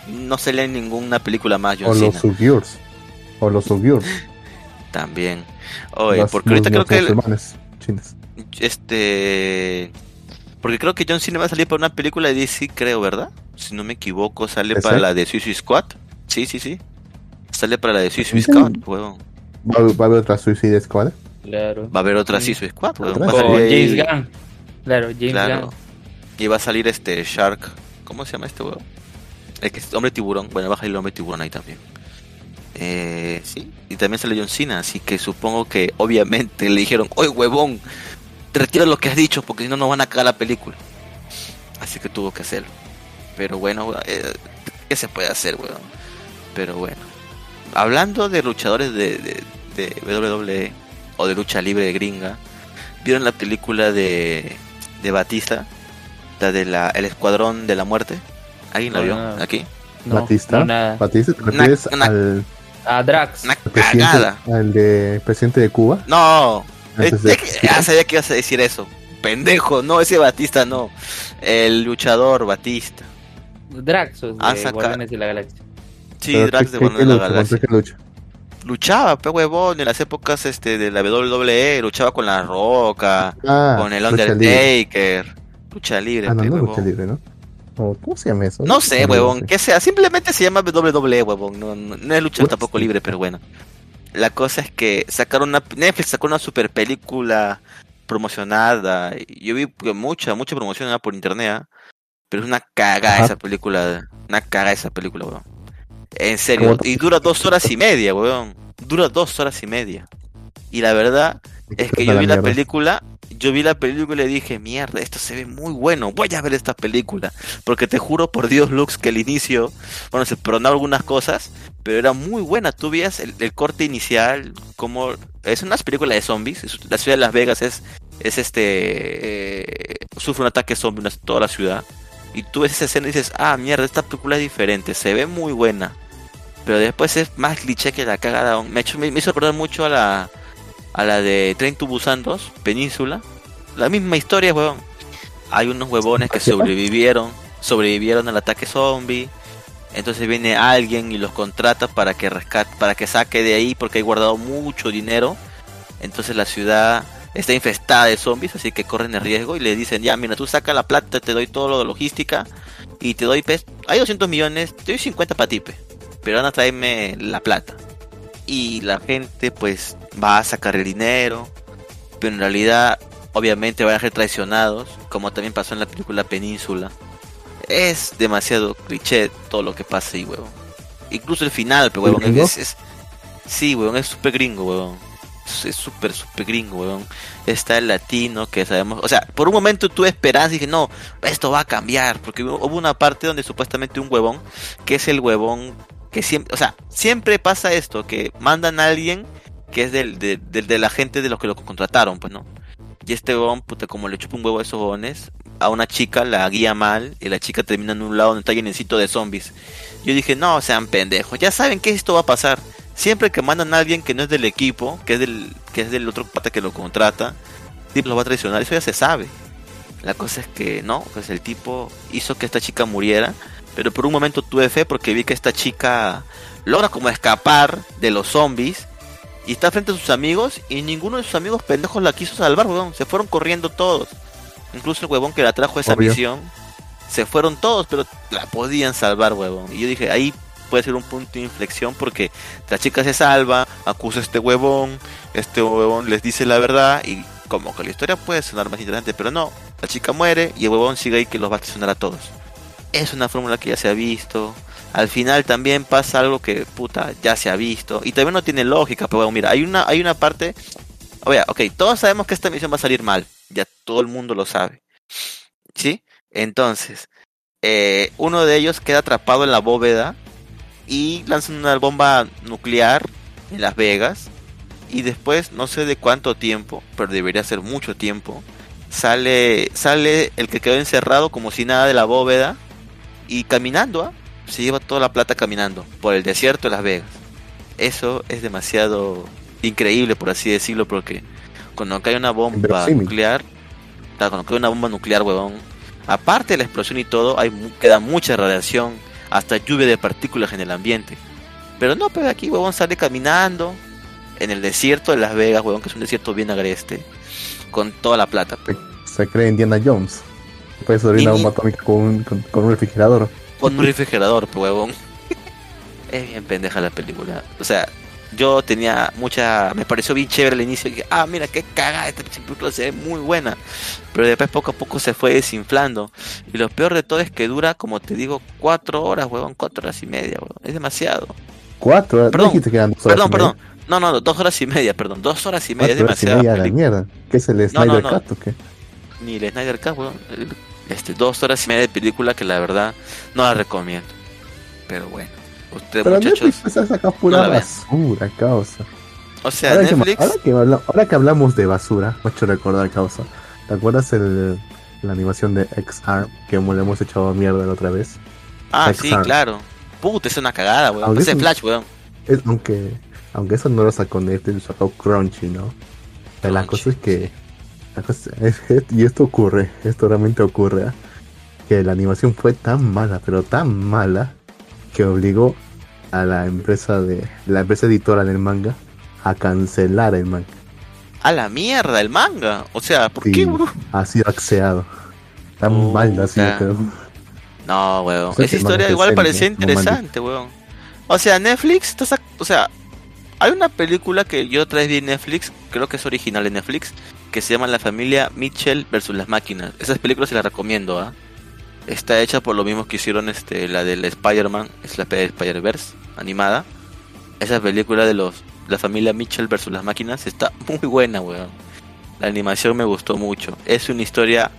No se lee en ninguna película más, O los. Uyghurs. O los Uyghurs. También. Oye, porque ahorita los- creo los que chinos. este porque creo que John Cena va a salir para una película de DC, creo, ¿verdad? Si no me equivoco, sale para la de Suicide Squad. Sí, sí, sí. Sale para la de Suicide. Squad, huevón. ¿Va, va a haber otra Suicide Squad? Claro. Va a haber otra Sí. Suicide Squad, huevón. Otra. Va a Con salir James Gunn. Claro, James Claro. Gunn. Y va a salir este Shark. ¿Cómo se llama este huevo? El que es hombre tiburón. Bueno, va a salir el hombre tiburón ahí también. Eh, sí. Y también sale John Cena. Así que supongo que obviamente le dijeron, oye huevón, retiro lo que has dicho porque si no nos van a cagar la película. Así que tuvo que hacerlo. Pero bueno, eh, ¿qué se puede hacer, huevón? Pero bueno. Hablando de luchadores de, de, de WWE o de lucha libre de gringa, ¿vieron la película de, de Batista? La de la, El Escuadrón de la Muerte. ¿Alguien la No, vio? Aquí. No, Batista. no, nada. Batista, ¿te Una- refieres una- al A Drax. Una presidente, cagada. al de presidente de Cuba? No. Es que- ah, sabía que ibas a decir eso. Pendejo, no, ese Batista no. El luchador Batista. Drax o de Ah, Guardianes de la Galaxia. Sí, Pero Drax ¿qué- de Guardianes de la? Galaxia. ¿Contra qué lucha? Luchaba, pe huevón, en las épocas este de la WWE, luchaba con la Roca, Ah, con el lucha libre. Undertaker. Lucha libre, Ah, no, pe, no lucha libre, ¿no? O, ¿Cómo se llama eso? No sé, huevón, que sea, simplemente se llama WWE, huevón, no, no, no es lucha Pues, tampoco libre, pero bueno. La cosa es que sacaron una, Netflix sacó una super película promocionada, y yo vi mucha, mucha promoción por internet, ah, pero es una cagada Ajá. esa película, una cagada esa película, huevón. En serio, y dura dos horas y media, huevón, dura dos horas y media. Y la verdad es que yo vi la película, yo vi la película y dije, mierda, esto se ve muy bueno, voy a ver esta película. Porque te juro por Dios, Lux, que el inicio, bueno, se perdonaron algunas cosas, pero era muy buena. Tú veías el, el corte inicial, como es una película de zombies, es- la ciudad de Las Vegas es, es este, eh, sufre un ataque zombie una- toda la ciudad. Y tú ves esa escena y dices, ah, mierda, esta película es diferente, se ve muy buena. Pero después es más cliché que la cagada. Me, hecho- me, me hizo recordar mucho a la, a la de Train to Busan 2, Península. La misma historia, huevón. Hay unos huevones que sobrevivieron, sobrevivieron al ataque zombie. Entonces viene alguien y los contrata para que rescate, para que saque de ahí porque hay guardado mucho dinero. Entonces la ciudad está infestada de zombies, así que corren el riesgo y le dicen, ya, mira, tú saca la plata, te doy todo lo de logística y te doy, pues, hay 200 millones, te doy 50 para ti, pe, pero van a traerme la plata. Y la gente, pues, va a sacar el dinero, pero en realidad, obviamente, van a ser traicionados, como también pasó en la película Península. Es demasiado cliché todo lo que pasa ahí, huevón. Incluso el final, pero huevón, ¿Gringo? es, es- sí, huevón, es súper gringo, huevón. Es- súper, súper gringo, huevón. Está el latino que sabemos, o sea, por un momento tuve esperanza y dije, no, esto va a cambiar, porque hubo hubo una parte donde supuestamente un huevón, que es el huevón que siempre, o sea, siempre pasa esto, que mandan a alguien que es del, de, del- de la gente de los que lo contrataron, pues, ¿no? Y este huevón, puta, como le chupa un huevo a esos huevones, a una chica la guía mal y la chica termina en un lado donde está llenecito de zombies. Yo dije, no, sean pendejos, ya saben que esto va a pasar. Siempre que mandan a alguien que no es del equipo, que es del, que es del otro pata que lo contrata, tipo lo va a traicionar, eso ya se sabe. La cosa es que no, pues el tipo hizo que esta chica muriera, pero por un momento tuve fe porque vi que esta chica logra como escapar de los zombies y está frente a sus amigos y ninguno de sus amigos pendejos la quiso salvar, huevón. Se fueron corriendo todos. Incluso el huevón que la trajo a esa Obvio. misión, se fueron todos, pero la podían salvar, huevón. Y yo dije, ahí puede ser un punto de inflexión porque la chica se salva, acusa a este huevón, este huevón les dice la verdad y como que la historia puede sonar más interesante, pero no. La chica muere y el huevón sigue ahí que los va a traicionar a todos. Es una fórmula que ya se ha visto. Al final también pasa algo que, puta, ya se ha visto. Y también no tiene lógica, pero bueno, mira, hay una, hay una parte... Oye, ok, todos sabemos que esta misión va a salir mal. Ya todo el mundo lo sabe. ¿Sí? Entonces, eh, uno de ellos queda atrapado en la bóveda y lanzan una bomba nuclear en Las Vegas. Y después, no sé de cuánto tiempo, pero debería ser mucho tiempo, sale, sale el que quedó encerrado como si nada de la bóveda y caminando, ¿ah? se lleva toda la plata caminando por el desierto de Las Vegas. Eso es demasiado increíble, por así decirlo, porque cuando cae una bomba nuclear, cuando cae una bomba nuclear, huevón, aparte de la explosión y todo, hay queda mucha radiación, hasta lluvia de partículas en el ambiente. Pero no, pero aquí, huevón, sale caminando, en el desierto de Las Vegas, weón, que es un desierto bien agreste, con toda la plata. pe. Se cree Indiana Jones. Puede sobrevivir a Y- bomba atómica con un, con, con un refrigerador. Con un refrigerador, huevón. Es bien pendeja la película. O sea, yo tenía mucha. Me pareció bien chévere al inicio. y dije, ah, mira qué cagada, esta película se ve muy buena. Pero después poco a poco se fue desinflando. Y lo peor de todo es que dura, como te digo, cuatro horas, huevón. Cuatro horas y media, huevón. Es demasiado. Cuatro horas. Perdón, ¿No que eran dos horas Perdón, perdón. No, no, dos horas y media, perdón. Dos horas y media es demasiado. la mierda. ¿Qué es el No, no, Snyder no. Cut o qué? Ni el Snyder Cut, weón. Este, dos horas y media de película que la verdad no la recomiendo. Pero bueno, ustedes Pero muchachos. Netflix se saca pura no basura, causa. O sea, ahora, que, Netflix. ahora, que ahora que hablamos de basura, me ha hecho recordar causa. ¿Te acuerdas el, la animación de X-Arm que le hemos echado a mierda la otra vez? Ah, sí, claro. Puta, es una cagada, weón. Un- Flash, weón. Es, aunque, aunque eso no lo sacó Netflix, lo sacó Crunchy, ¿no? Pero la cosa es que. la cosa es- es- y esto ocurre, esto realmente ocurre, ¿ah? que la animación fue tan mala, pero tan mala, que obligó a la empresa de la empresa editora del manga a cancelar el manga. A la mierda, el manga. O sea, ¿por Sí, qué, weón? ha sido axeado. Tan mal así, pero No, weón. Esa historia igual parecía interesante, weón. O sea, Netflix, o sea, hay una película que yo otra vez vi en Netflix, creo que es original de Netflix, que se llama La familia Mitchell versus las máquinas. Esas películas se las recomiendo, ¿ah? Está hecha por lo mismos que hicieron este, la del Spider-Man, es la de Spider-Verse, animada. Esa película de los la familia Mitchell versus las máquinas está muy buena, weón. La animación me gustó mucho. Es una historia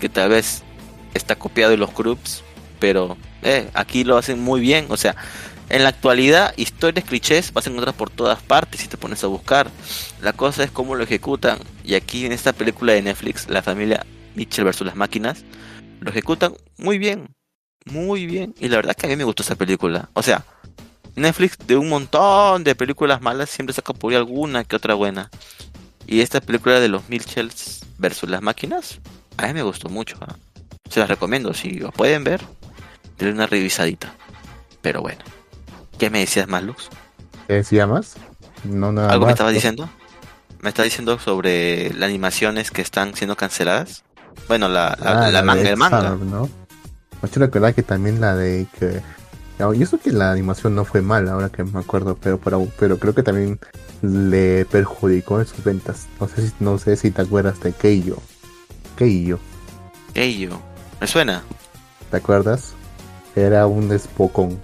que tal vez está copiado de los groups, pero eh, aquí lo hacen muy bien. O sea, en la actualidad, historias clichés vas a encontrar por todas partes si te pones a buscar. La cosa es cómo lo ejecutan. Y aquí en esta película de Netflix, la familia Mitchell versus las máquinas, lo ejecutan muy bien. Muy bien. Y la verdad que a mí me gustó esa película. O sea, Netflix de un montón de películas malas siempre saca por ahí alguna que otra buena. Y esta película de los Mitchells versus las máquinas, a mí me gustó mucho. ¿ah? Se las recomiendo, si lo pueden ver, denle una revisadita. Pero bueno, ¿qué me decías más, Lux? ¿qué decía más? No, nada ¿Algo me estabas ¿no? diciendo? ¿Me estás diciendo sobre las animaciones que están siendo canceladas? Bueno, la, la, Ah, la manga, el manga. ¿no? Me hecho recordar que también la de que. no, Y eso que la animación no fue mala, ahora que me acuerdo, pero, pero, pero creo que también le perjudicó en sus ventas. No sé si, no sé si te acuerdas de Keiyo. Keiyo, Ello. ¿Me suena? ¿te acuerdas? Era un espocón,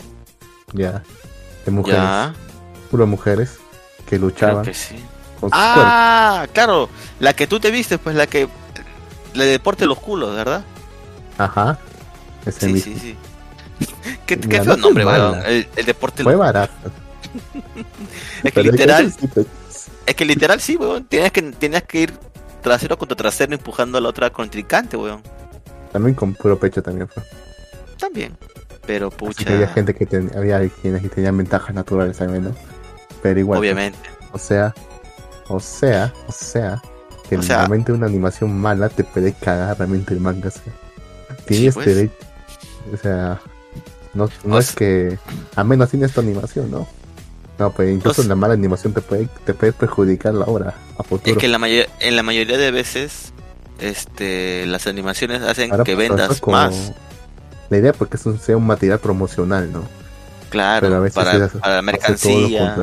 ya, de mujeres, Ya, puro mujeres, que creo luchaban que sí. con sus cuerpos. Ah, claro, la que tú te viste, pues la que le deporte los culos, ¿verdad? Ajá, ese Sí, mismo. sí, sí. ¿Qué, qué feo nombre, weón. El, el deporte Fue barato. Es que pero literal, es que literal sí, weón. Tienes que, tienes que ir trasero contra trasero empujando a la otra contrincante, weón. También con puro pecho también fue. También. Pero pucha, había gente que ten- había quienes que tenían ventajas naturales también, ¿no? Pero igual. obviamente. O sea, o sea, o sea, que O sea- realmente una animación mala te puede cagar realmente el manga. O sea, tienes pues. derecho. O sea, no, no O es sea- que. A menos tienes tu animación, ¿no? No, pues incluso O sea- la mala animación te puede, te puede perjudicar la obra a futuro. Es que en la, mayor, en la mayoría de veces este las animaciones hacen Ahora, que pues, vendas como- más. La idea porque es un, sea un material promocional, ¿no? Claro, para, para la mercancía.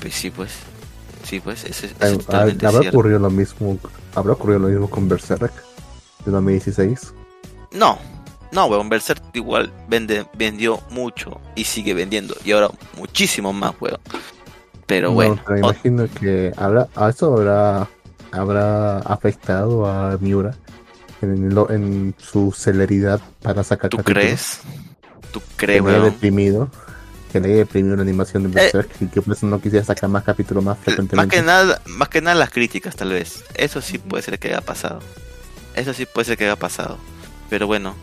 Pues sí, pues. Sí, pues, es, es totalmente Habrá cierto. ocurrido lo mismo, habrá ocurrido lo mismo con Berserk de 2016. No, no, weón, Berserk igual vende, vendió mucho y sigue vendiendo. Y ahora muchísimo más, weón. Pero No, bueno, pero imagino que habrá, a eso habrá, habrá afectado a Miura en, lo- en su celeridad para sacar ¿tú crees? ¿Tú crees, weón? deprimido, que le haya deprimido la animación de Berserk y que por eso no quisiera sacar más capítulos más Más frecuentemente. que nada, más que nada las críticas, tal vez. Eso sí puede ser que haya pasado. Eso sí puede ser que haya pasado. Pero bueno,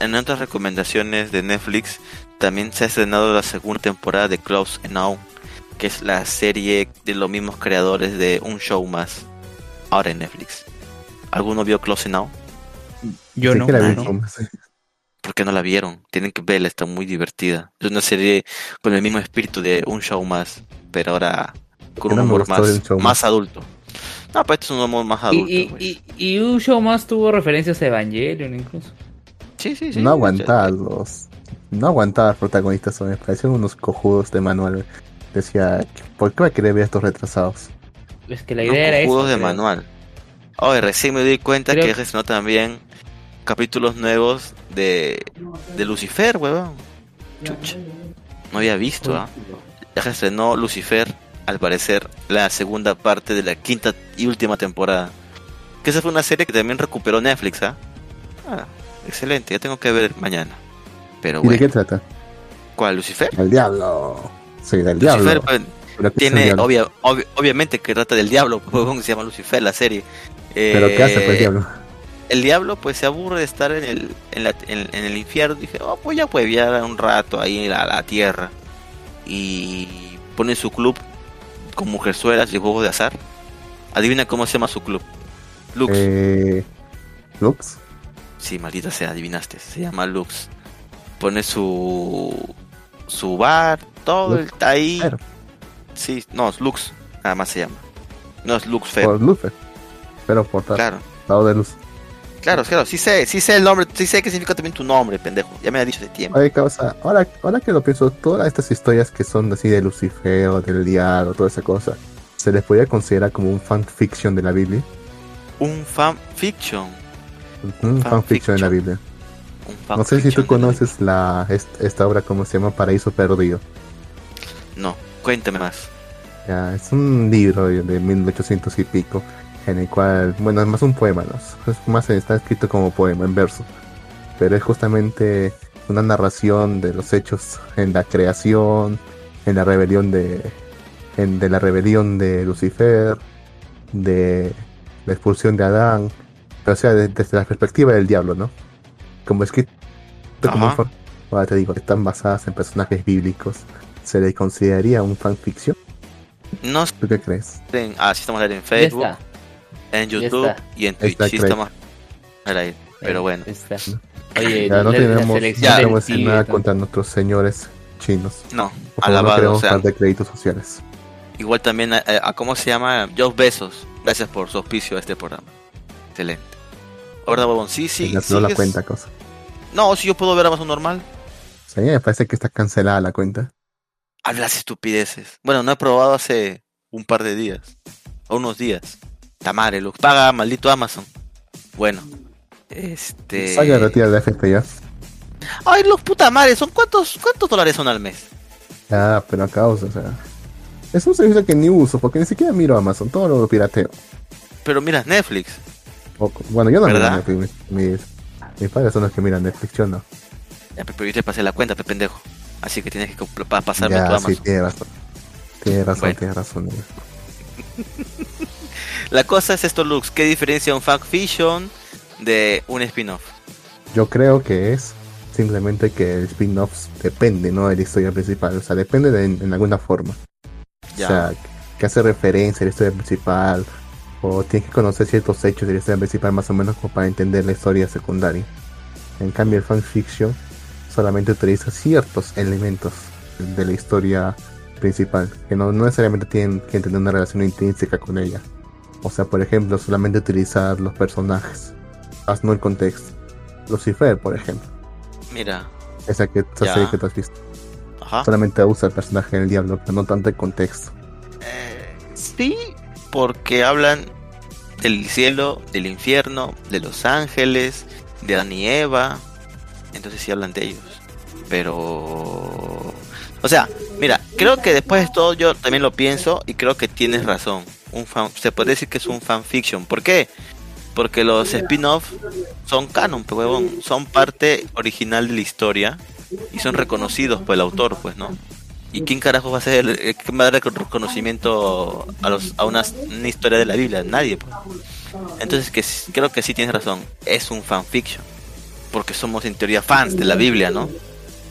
en otras recomendaciones de Netflix también se ha estrenado la segunda temporada de Close Enough, que es la serie de los mismos creadores de Un Show Más, ahora en Netflix. ¿Alguno vio Close Enough? Yo Sí no. que la vi, no. ¿Por qué no la vieron? Tienen que verla, está muy divertida. Es una serie con el mismo espíritu de Un Show Más, pero ahora con un no humor más, más adulto. No, pues este es un humor más Y, adulto. y, pues. y, y un show más tuvo referencias a Evangelion incluso. Sí, sí, sí. no aguantaba los. No aguantaba los protagonistas, me parecían unos cojudos de manual. Decía, ¿por qué va a querer ver a estos retrasados? Es que la idea era cojudos de creo. manual. Oye, recién me di cuenta Creo- que estrenó también capítulos nuevos de, de Lucifer, huevón. Chucha. No había visto, ¿ah? Ya se estrenó Lucifer, al parecer, la segunda parte de la quinta y última temporada. Que esa fue una serie que también recuperó Netflix, ¿ah? Ah, excelente, ya tengo que ver mañana. Pero ¿Y de bueno, qué trata? ¿cuál? ¿Lucifer? El diablo. Sí, del Lucifer diablo. pues, Pero, ¿qué es el tiene, obvia- obviamente que trata del diablo, se llama Lucifer la serie. ¿Pero qué hace pues, el Eh, diablo? El diablo pues se aburre de estar en el, en, la- en- en el infierno. Dije, oh, voy a huevear un rato ahí en la, la tierra. Y pone su club con mujerzuelas y juegos de azar. Adivina cómo se llama su club. Lux. Eh, Lux. Sí, maldita sea, adivinaste. Se llama Lux. Pone su su bar, todo Lux está ahí. Sí, no, es Lux. Nada más se llama. No es Lux Fair. Por. Pero por tal Claro. lado de luz. Claro, claro, sí sé, sí sé el nombre, sí sé qué significa también tu nombre, pendejo. Ya me ha dicho hace tiempo. Oye, causa, ahora, ahora que lo pienso, todas estas historias que son así de Lucifer o del diablo, toda esa cosa, ¿se les podría considerar como un fanfiction de la Biblia? Un fanfiction. Un Fanfiction. de la Biblia. No sé si tú de conoces la, est- esta obra, como se llama Paraíso Perdido. No, cuéntame más. Ya, es un libro de, de 1800 y pico, en el cual, bueno, es más un poema, ¿no? Es más, está escrito como poema, en verso. Pero es justamente una narración de los hechos en la creación, en la rebelión de, en- de la rebelión de Lucifer, de la expulsión de Adán, o sea, de- desde la perspectiva del diablo, ¿no? Como escrito como fan- ahora te digo, están basadas en personajes bíblicos. ¿Se le consideraría un fanfiction? No ¿Tú qué crees? ah, sí estamos en Ya Facebook, está. En YouTube y en Twitch. Está sí correcto. estamos al aire. Pero Eh, bueno, está. Oye, Ya no tenemos, ya no tenemos nada contra nuestros señores chinos. no, Por favor, no alabado queremos sean. falta de créditos sociales. Igual también a, a- cómo se llama Joe Besos. Gracias por su auspicio a este programa. Excelente. Ahora, Bobón, sí, sí. No la sigues- cuenta, cosa. No, si yo puedo ver Amazon normal. Sí, me parece que está cancelada la cuenta. Hablas estupideces. Bueno, no he probado hace un par de días. O unos días. Tamare, lo paga maldito Amazon. Bueno. Este. Retira de FP ya. Ay, los puta madre, ¿son cuántos, cuántos dólares son al mes? Ah, pero a causa, o sea. Es un servicio que ni uso, porque ni siquiera miro Amazon, todo lo pirateo. Pero mira, Netflix. O- bueno, yo no miro. Netflix. Mis, padres son los que miran Netflix, yo no. Ya, pero yo te pasé la cuenta, pe pendejo. Así que tienes que pasarme tu Ya, Amazon. sí, tiene razón. Tiene razón, Bueno. tiene razón. La cosa es esto, Lux. ¿Qué diferencia un fanfiction de un spin-off? Yo creo que es simplemente que el spin-off depende, ¿no? De la historia principal. O sea, depende de, en alguna forma. Ya. O sea, que hace referencia a la historia principal. O tienes que conocer ciertos hechos de la historia principal más o menos como para entender la historia secundaria. En cambio, el fanfiction solamente utiliza ciertos elementos de la historia principal, que no, no necesariamente tienen que tener una relación intrínseca con ella. O sea, por ejemplo, solamente utilizar los personajes, más no el contexto. Lucifer, por ejemplo, Mira. esa, que, esa serie que tú has visto, Ajá. solamente usa el personaje del diablo, pero no tanto el contexto. Eh, sí, porque hablan del cielo, del infierno, de los ángeles, de Adán y Eva. Entonces sí hablan de ellos. Pero... O sea, mira, creo que después de todo yo también lo pienso y creo que tienes razón. Un fan, se puede decir que es un fanfiction. ¿Por qué? Porque los spin-off son canon, pues, huevón. Son parte original de la historia y son reconocidos por el autor, pues, ¿no? ¿Y quién carajo va a hacer, el- va a dar reconocimiento a, los, a una, una historia de la Biblia? Nadie, pues. Entonces que creo que sí tienes razón, es un fanfiction. Porque somos en teoría fans de la Biblia, ¿no?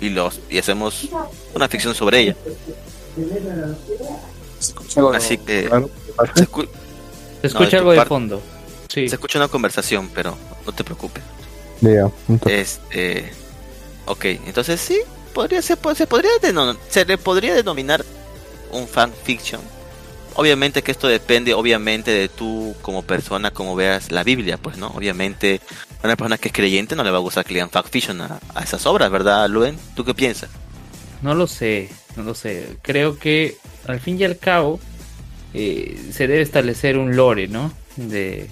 Y los y hacemos una ficción sobre ella. Así que se, escu- Se No, escucha algo de fondo. Sí. se escucha una conversación, pero no te preocupes. Entonces, Este, ok, entonces sí, podría ser, se podría se le podría denominar un fanfiction Obviamente que esto depende, obviamente, de tú como persona, como veas la Biblia, pues, ¿no? Obviamente, a una persona que es creyente no le va a gustar que lean fact fiction a, a esas obras, ¿verdad, Luen? ¿Tú qué piensas? No lo sé, no lo sé. Creo que al fin y al cabo eh, se debe establecer un lore, ¿no? De,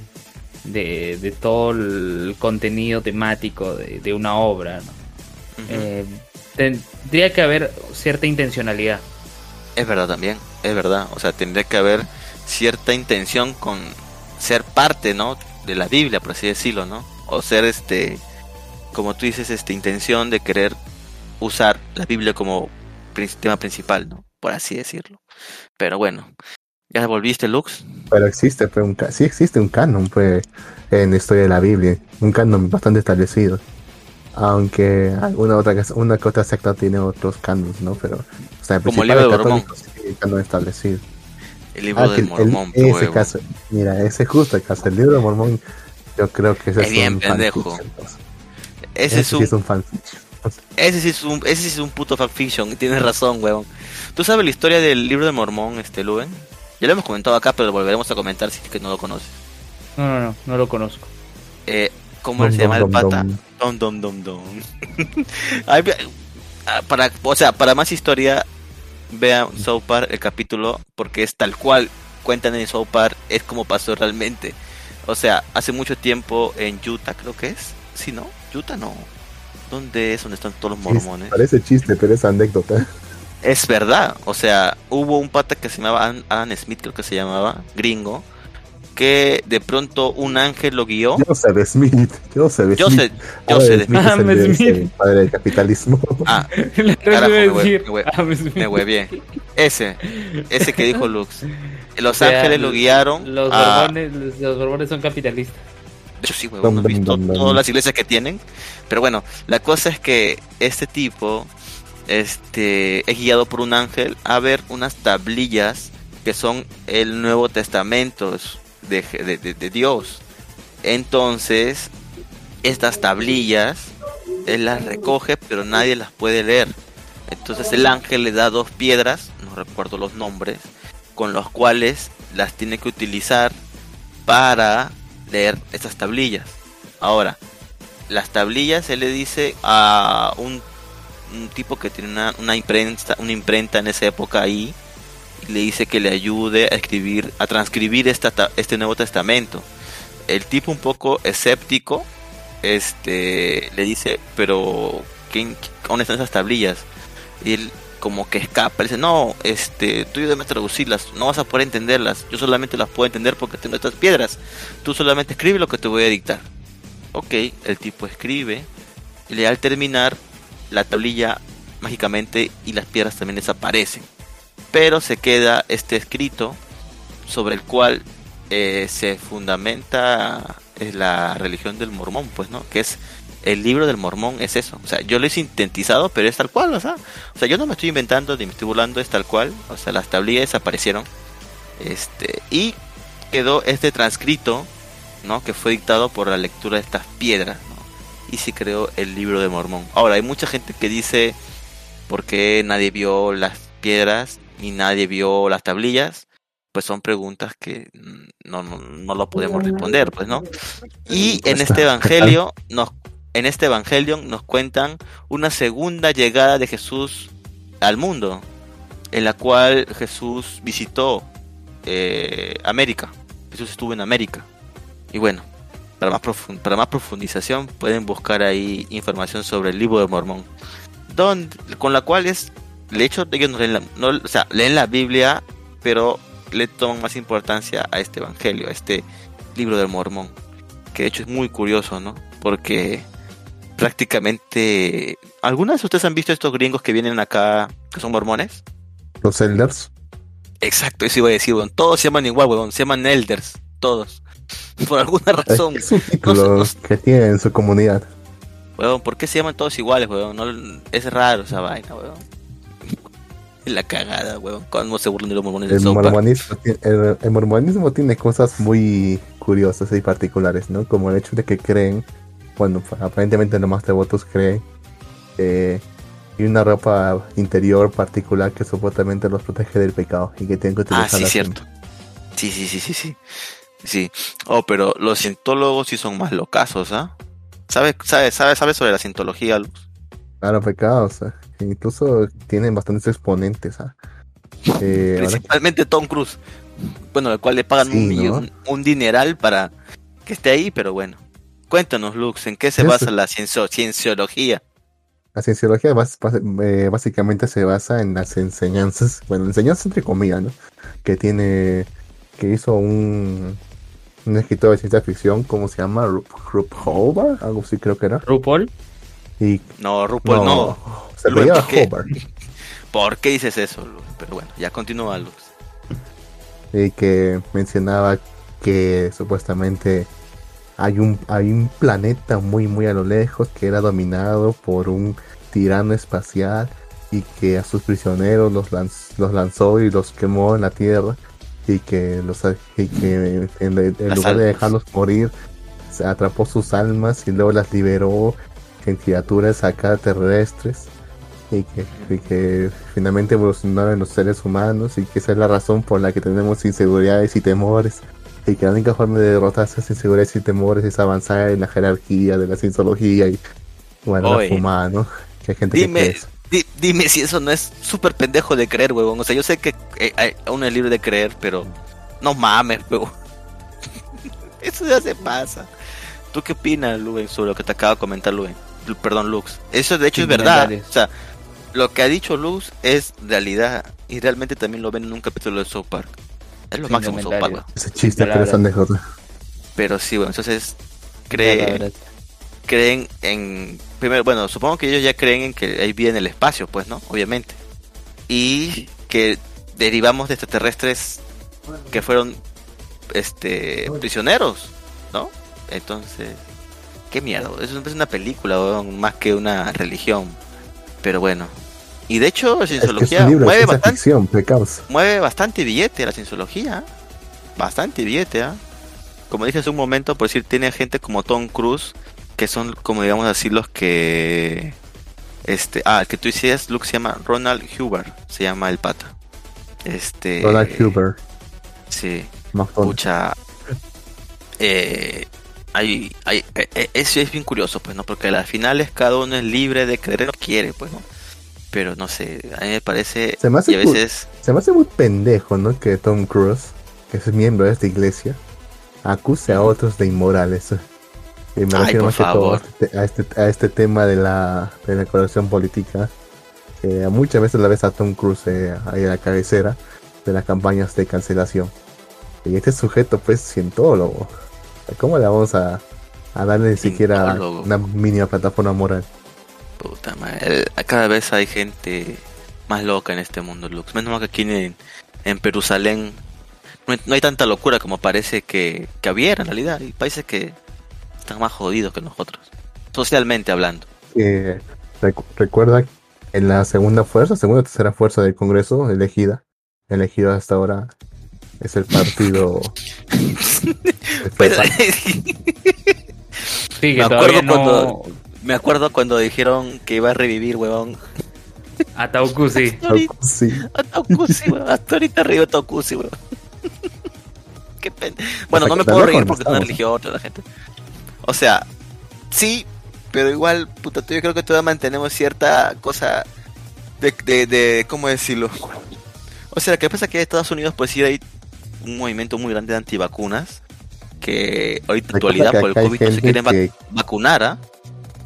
de, de todo el contenido temático de, de una obra. Eh, tendría que haber cierta intencionalidad. Es verdad también, es verdad. O sea, tendría que haber cierta intención con ser parte, ¿no? De la Biblia, por así decirlo, ¿no? O ser, este, como tú dices, este, intención de querer usar la Biblia como tema principal, ¿no? Por así decirlo. Pero bueno, ¿ya volviste, Lux? Pero existe, pues, un ca- sí existe un canon, pues, en la historia de la Biblia. Un canon bastante establecido. Aunque alguna otra, una que otra secta tiene otros canons, ¿no? Pero, o sea, el Como el libro de Mormón. sí canon establecido. El libro Ah, el- Mormón, el- ese huevo. caso, mira, ese es justo el caso. El libro de Mormón, yo creo que ese Es bien un pendejo. pues. Ese es sí un, es un fanfiction. ese sí es un, ese sí es un puto fanfiction, y tienes razón, huevón. ¿Tú sabes la historia del libro de Mormón, este, Luen? Ya lo hemos comentado acá, pero lo volveremos a comentar si es que no lo conoces. No, no, no, no lo conozco. Eh, ¿Cómo Dom, se llama dom, el pata? dom. Dom, dom, dom, para, o sea, para más historia, vean South Park el capítulo, porque es tal cual cuentan en South Park, es como pasó realmente. O sea, hace mucho tiempo en Utah, creo que es. Sí, ¿no? Utah no. ¿Dónde es? ¿Dónde están todos los Sí, mormones? Parece chiste, pero es anécdota. Es verdad, o sea, hubo un pata que se llamaba Adam- Adam Smith, creo que se llamaba, gringo, que de pronto un ángel lo guió. Joseph Smith. Joseph Yo sé, Smith. yo Joseph sé de Smith es el, Adam de- es Smith. el padre del capitalismo. Ah, Carajo, me hue- me hue- me huevié. Ese, ese que dijo Lux. Los o sea, ángeles lo guiaron. Los a- borbones, los, los borbones son capitalistas. De hecho, sí, huevón, Dum, ¿no has dum, visto todas las iglesias que tienen? Pero bueno, la cosa es que este tipo este, es guiado por un ángel a ver unas tablillas que son el Nuevo Testamento de, de- de- Dios. Entonces, estas tablillas, él las recoge, pero nadie las puede leer. Entonces el ángel le da dos piedras, no recuerdo los nombres, con los cuales las tiene que utilizar para leer estas tablillas. Ahora, las tablillas él le dice a un, un tipo que tiene una, una imprenta, una imprenta en esa época ahí, y le dice que le ayude a escribir, a transcribir esta, ta- este Nuevo Testamento. El tipo un poco escéptico, este, le dice, pero ¿quién, ¿dónde están esas tablillas? Y él como que escapa, le dice, no, este, tú ayúdame a traducirlas, no vas a poder entenderlas, yo solamente las puedo entender porque tengo estas piedras, tú solamente escribe lo que te voy a dictar. Ok, el tipo escribe, y le- al terminar, la tablilla mágicamente y las piedras también desaparecen. Pero se queda este escrito sobre el cual eh, se fundamenta eh, la religión del mormón, pues, ¿no? Que es el libro del mormón, es eso. O sea, yo lo he sintetizado, pero es tal cual, o sea, o sea, yo no me estoy inventando ni me estoy burlando, es tal cual. O sea, las tablillas desaparecieron. Este, y quedó este transcrito, ¿no? Que fue dictado por la lectura de estas piedras. Y se creó el libro de Mormón. Ahora, hay mucha gente que dice, ¿por qué nadie vio las piedras y nadie vio las tablillas? Pues son preguntas que mm, no, no, no lo podemos responder, pues, ¿no? Y en este evangelio nos en este evangelio nos cuentan una segunda llegada de Jesús al mundo, en la cual Jesús visitó eh, América. Jesús estuvo en América. Y bueno, para más, para más profundización pueden buscar ahí información sobre el libro de Mormón, donde, con la cual es, de hecho, ellos no leen la, no- o sea, leen la Biblia, pero le toman más importancia a este evangelio, a este libro del Mormón, que de hecho es muy curioso, ¿no? Porque prácticamente, ¿algunas de ustedes han visto estos gringos que vienen acá, que son mormones? Los elders. Exacto, eso iba a decir, weón. Todos se llaman igual, weón. Se llaman elders, todos. Por alguna razón. es un título no sé. que tiene en su comunidad. Weón, ¿por qué se llaman todos iguales, weón? No, es raro esa vaina, weón. La cagada, weón. ¿Cómo se burlan de los mormones El mormonismo, el, el mormonismo tiene cosas muy curiosas y particulares, ¿no? Como el hecho de que creen, bueno, aparentemente los más devotos creen que hay una ropa interior particular que supuestamente los protege del pecado y que tienen que Ah, utilizarla sí, siempre. cierto. Sí, sí, sí, sí, sí. Sí. Oh, pero los cientólogos sí son más locazos, ¿ah? ¿Sabes sabe, sabe, sabe sobre la cientología, Luz? Claro, pecado, o sea, incluso tienen bastantes exponentes, ¿ah? Eh, Principalmente Tom Cruise. Bueno, al cual le pagan Sí, un, ¿no? millón- un dineral para que esté ahí, pero bueno. Cuéntanos, Lux, ¿en qué se basa la ciencio- cienciología? La cienciología bas- eh, básicamente se basa en las enseñanzas, bueno, enseñanzas entre comillas, ¿no? Que tiene, que hizo un, un escritor de ciencia ficción, ¿cómo se llama? Rup, Rup Hobart, algo así creo que era. RuPaul. Y No, RuPaul, no. se Rubén, apellidaba ¿por qué? Hobart. ¿Por qué dices eso, Lux? Pero bueno, ya continúa, Lux. y que mencionaba que supuestamente hay un hay un planeta muy muy a lo lejos que era dominado por un tirano espacial y que a sus prisioneros los, lanz- los lanzó y los quemó en la tierra y que los y que en, lugar de dejarlos morir se atrapó sus almas y luego las liberó en criaturas acá terrestres y que, y que finalmente evolucionaron en los seres humanos y que esa es la razón por la que tenemos inseguridades y temores y que la única forma de derrotar esas inseguridades y temores es avanzar en la jerarquía de la cienciología y bueno, la Oye, fumada, ¿no? Que hay gente Dime. Di- dime si eso no es súper pendejo de creer, huevón. O sea, yo sé que eh, hay- uno es libre de creer, pero no mames, huevón. Eso ya se pasa. ¿Tú qué opinas, Luen, sobre lo que te acaba de comentar, Luen? Lu- Perdón, Lux. Eso de hecho es verdad. O sea, lo que ha dicho Lux es realidad. Y realmente también lo ven en un capítulo de South Park. Es lo Sin máximo South Park. Ese chiste, pero es anécdota. Pero sí, bueno, entonces cree, Palabras. creen en primero bueno supongo que ellos ya creen en que hay vida en el espacio pues no obviamente. Y que derivamos de extraterrestres que fueron este prisioneros no entonces qué mierda eso es una película weón, más que una religión. Pero bueno. Y de hecho la Es que es cienciología libro mueve bastante ficción, mueve bastante billete la cienciología. ¿eh? Bastante billete, ¿ah? Como dije hace un momento, por decir, tiene gente como Tom Cruise, que son, como digamos así, los que. Este. Ah, el que tú decías, Luke, se llama Ronald Huber, se llama el pata. Este. Ronald Huber, Sí, escucha. Eh. Hay, hay, eh, eh, eso es bien curioso, pues, ¿no? Porque al final es cada uno es libre de creer lo que quiere, pues, ¿no? Pero no sé, a mí me parece. Se me hace y a veces. Se me hace muy pendejo, ¿no? Que Tom Cruise, que es miembro de esta iglesia, acuse a otros de inmorales. Y me Ay, refiero más que todo a este, a este, a este tema de la, de la corrección política. Que muchas veces la ves a Tom Cruise eh, ahí a la cabecera de las campañas de cancelación. Y este sujeto, pues, cientólogo. ¿Cómo le vamos a, a darle ni siquiera una mínima plataforma moral? Puta madre, cada vez hay gente más loca en este mundo, Lux. Menos mal que aquí en, en Perusalén no hay, no hay tanta locura como parece que, que había en realidad. Hay países que están más jodidos que nosotros, socialmente hablando. Eh, recu- recuerda en la segunda fuerza, segunda o tercera fuerza del Congreso elegida, elegida hasta ahora es el partido. Pero, PAN. Sí, que Me acuerdo no. cuando- me acuerdo cuando dijeron que iba a revivir, huevón. A Taucusi. Hasta ahorita, a Tokusi, huevón. Hasta ahorita río Tokusi, huevón. Qué pena. Bueno, no me puedo reír porque es una estamos. religión otra la gente. O sea, sí, pero igual, puta, yo creo que todavía mantenemos cierta cosa de, de, de ¿cómo decirlo? O sea, que pasa que en Estados Unidos pues sí hay un movimiento muy grande de antivacunas que ahorita en actualidad por el COVID no se quieren vac- vacunar, ¿ah?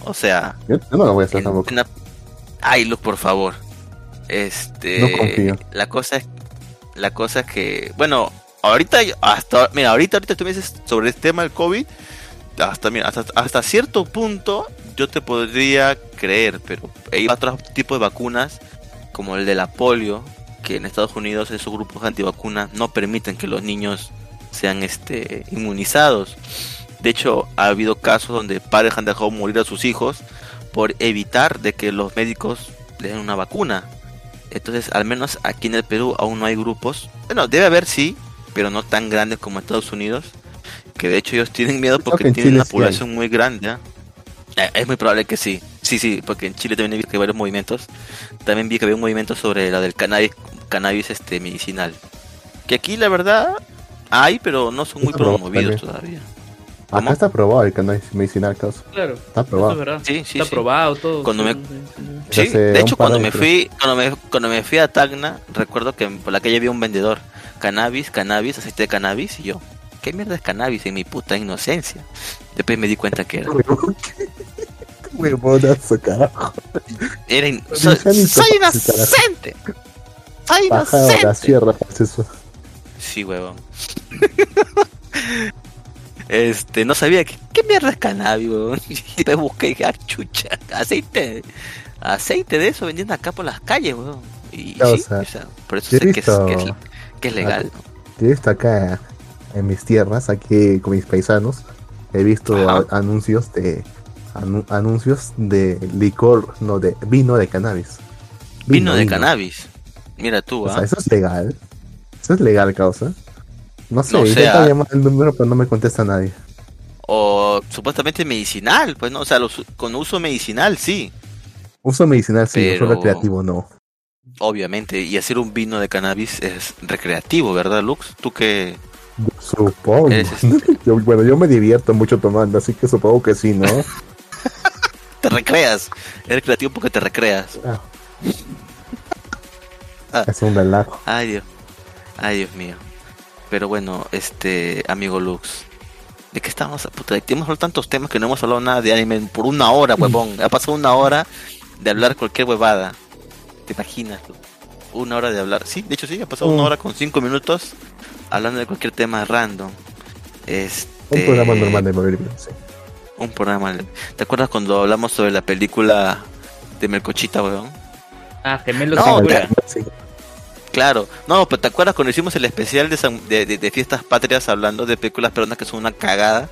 O sea, yo, no lo voy a hacer en- tampoco. la- Ay, Luz, por favor. Este. No confío. La cosa es. La cosa es que. Bueno, ahorita. Hasta. Mira, ahorita, ahorita tú me dices sobre el tema del COVID. Hasta, mira, hasta, hasta cierto punto yo te podría creer, pero hay otros tipos de vacunas, como el de la polio, que en Estados Unidos esos grupos antivacunas no permiten que los niños sean este inmunizados. De hecho, ha habido casos donde padres han dejado morir a sus hijos por evitar de que los médicos le den una vacuna. Entonces, al menos aquí en el Perú aún no hay grupos. Bueno, debe haber sí, pero no tan grandes como Estados Unidos. Que de hecho ellos tienen miedo porque que en tienen Chile una sí población muy grande. ¿ah? Eh, Es muy probable que sí. Sí, sí, porque en Chile también vi que hay varios movimientos. También vi que había un movimiento sobre la del cannabis, cannabis este medicinal. Que aquí la verdad Hay, pero no son muy promovidos también. todavía. ¿Cómo? Acá está aprobado el cannabis medicinal, causa. Claro, Está es aprobado. verdad. Sí, sí, Está sí. probado todo. Cuando me- sí, de hecho cuando me fui, cuando me, cuando me fui a Tacna, recuerdo que por la calle había un vendedor, cannabis, cannabis, aceite de cannabis, y yo, ¿qué mierda es cannabis en mi puta inocencia? Después me di cuenta que era, Huevonazo, carajo. era in- soy, soy inocente, soy Bajado la inocente. sierra, eso. Sí, huevón. Este, no sabía que, qué mierda es cannabis, huevón. Y después busqué ah, chucha, aceite, aceite de eso vendiendo acá por las calles, huevón. Y Ya, o sí, sea, o sea, por eso sé que es, que es, que es legal. ¿no? Visto acá en mis tierras, aquí con mis paisanos, he visto a- anuncios de anu- anuncios de licor, no de vino de cannabis. Vino de cannabis. Mira tú, O ¿ah? sea, eso es legal. Eso es legal, causa. No sé, No ah. llamar el número, pero no me contesta nadie. O supuestamente medicinal, pues no, o sea, los- con uso medicinal, sí, Uso medicinal sí, Pero- uso recreativo no. obviamente. Y hacer un vino de cannabis es recreativo, ¿verdad, Lux? Tú que Supongo. eres este, Yo- bueno, yo me divierto mucho tomando, así que supongo que sí, ¿no? te recreas. Es recreativo porque te recreas. es un relajo. Ay, Dios. Ay, Dios mío. Pero bueno, este, amigo Lux. ¿De qué estamos? Puta, hemos tantos temas que no hemos hablado nada de anime por una hora, huevón. Ha pasado una hora de hablar cualquier huevada. ¿Te imaginas? Una hora de hablar. Sí, de hecho sí, ha pasado una Mm. hora con cinco minutos hablando de cualquier tema random. Este... Un programa normal de sí. Un programa. ¿Te acuerdas cuando hablamos sobre la película de Melcochita, weón? Ah, gemelos No, sin pero- cura. Sí. Claro, no, pero ¿te acuerdas cuando hicimos el especial de, San- de, de- de fiestas patrias hablando de películas peruanas que son una cagada?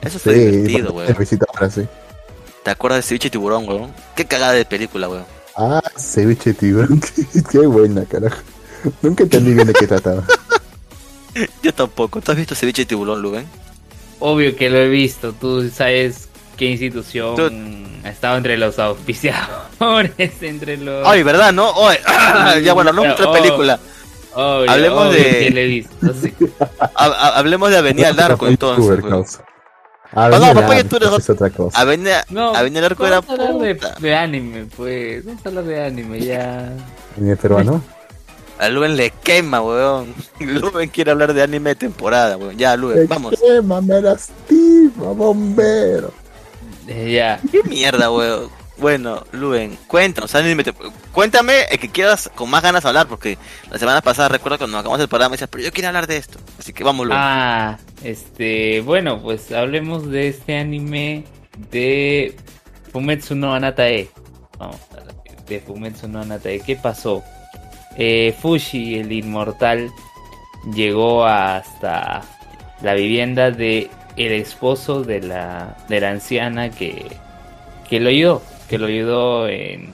Eso fue Sí, divertido, weón. visita ahora sí. ¿Te acuerdas de Ceviche y Tiburón, weón? Qué cagada de película, weón. Ah, ceviche tiburón. Qué, qué buena, carajo. Nunca entendí bien de qué trataba. Yo tampoco. ¿Tú has visto Ceviche y Tiburón, Luben? Obvio que lo he visto. Tú sabes qué institución Tú- ha estado entre los auspiciadores, entre los... Ay, ¿verdad, no? Ay, ya, bueno, de otra Oh. película. Obvio, hablemos obvio de- que lo he visto. sí. Ha- ha- hablemos de Avenida del Arco, entonces. Causa. Avenida no, papá, del tú eres Arco es otra cosa. Avenida, No, Avenida del Arco era vamos a hablar de, de anime, pues. Vamos a hablar de anime, ya. ¿En el peruano? A Luben le quema, weón. Luben quiere hablar de anime de temporada, weón. Ya, Luben, vamos. Quema, me lastima, bombero. Eh, ya. ¿Qué mierda, weón? Bueno, Luben, cuéntanos, anime te- cuéntame el que quieras con más ganas hablar, porque la semana pasada recuerdo cuando acabamos el programa me decías, pero yo quiero hablar de esto. Así que vamos, Luben. Ah, este, bueno, pues hablemos de este anime de Fumetsu no Anatae. Vamos a hablar de Fumetsu no Anatae. ¿Qué pasó? Eh, Fushi, el inmortal, llegó hasta la vivienda de el esposo de la, de la anciana que, que lo ayudó, que lo ayudó en,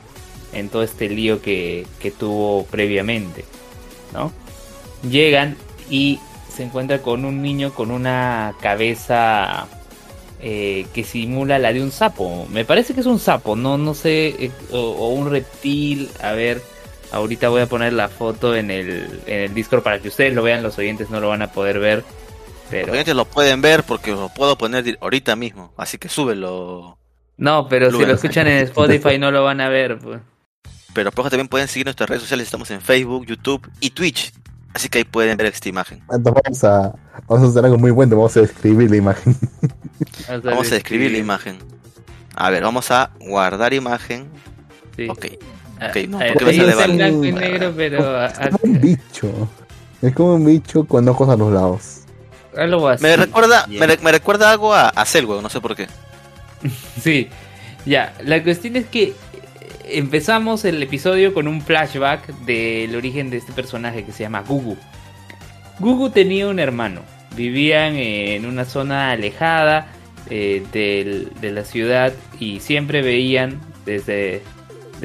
en todo este lío que, que tuvo previamente, ¿no? Llegan y se encuentra con un niño con una cabeza eh, que simula la de un sapo. Me parece que es un sapo, no, no sé, eh, o, o un reptil. A ver, ahorita voy a poner la foto en el, en el Discord para que ustedes lo vean, los oyentes no lo van a poder ver. Los Pero... oyentes lo pueden ver porque lo puedo poner ahorita mismo. Así que súbelo. No, pero si lo escuchan en Spotify no lo van a ver. Pues. Pero por también pueden seguir nuestras redes sociales. Estamos en Facebook, YouTube y Twitch. Así que ahí pueden ver esta imagen. Entonces vamos a, vamos a hacer algo muy bueno, vamos a describir la imagen. Vamos a describir la imagen. A ver, vamos a guardar imagen. Sí. Ok. Ah, ok, no, ah, porque en mal. blanco y negro, pero a- Es como un bicho. Es como un bicho con ojos a los lados. a- algo así. Me recuerda, me, re- me recuerda algo a, a no sé por qué. Sí, ya, la cuestión es que eh, empezamos el episodio con un flashback del origen de este personaje que se llama Gugu. Gugu tenía un hermano, vivían en una zona alejada eh, del- de la ciudad y siempre veían desde,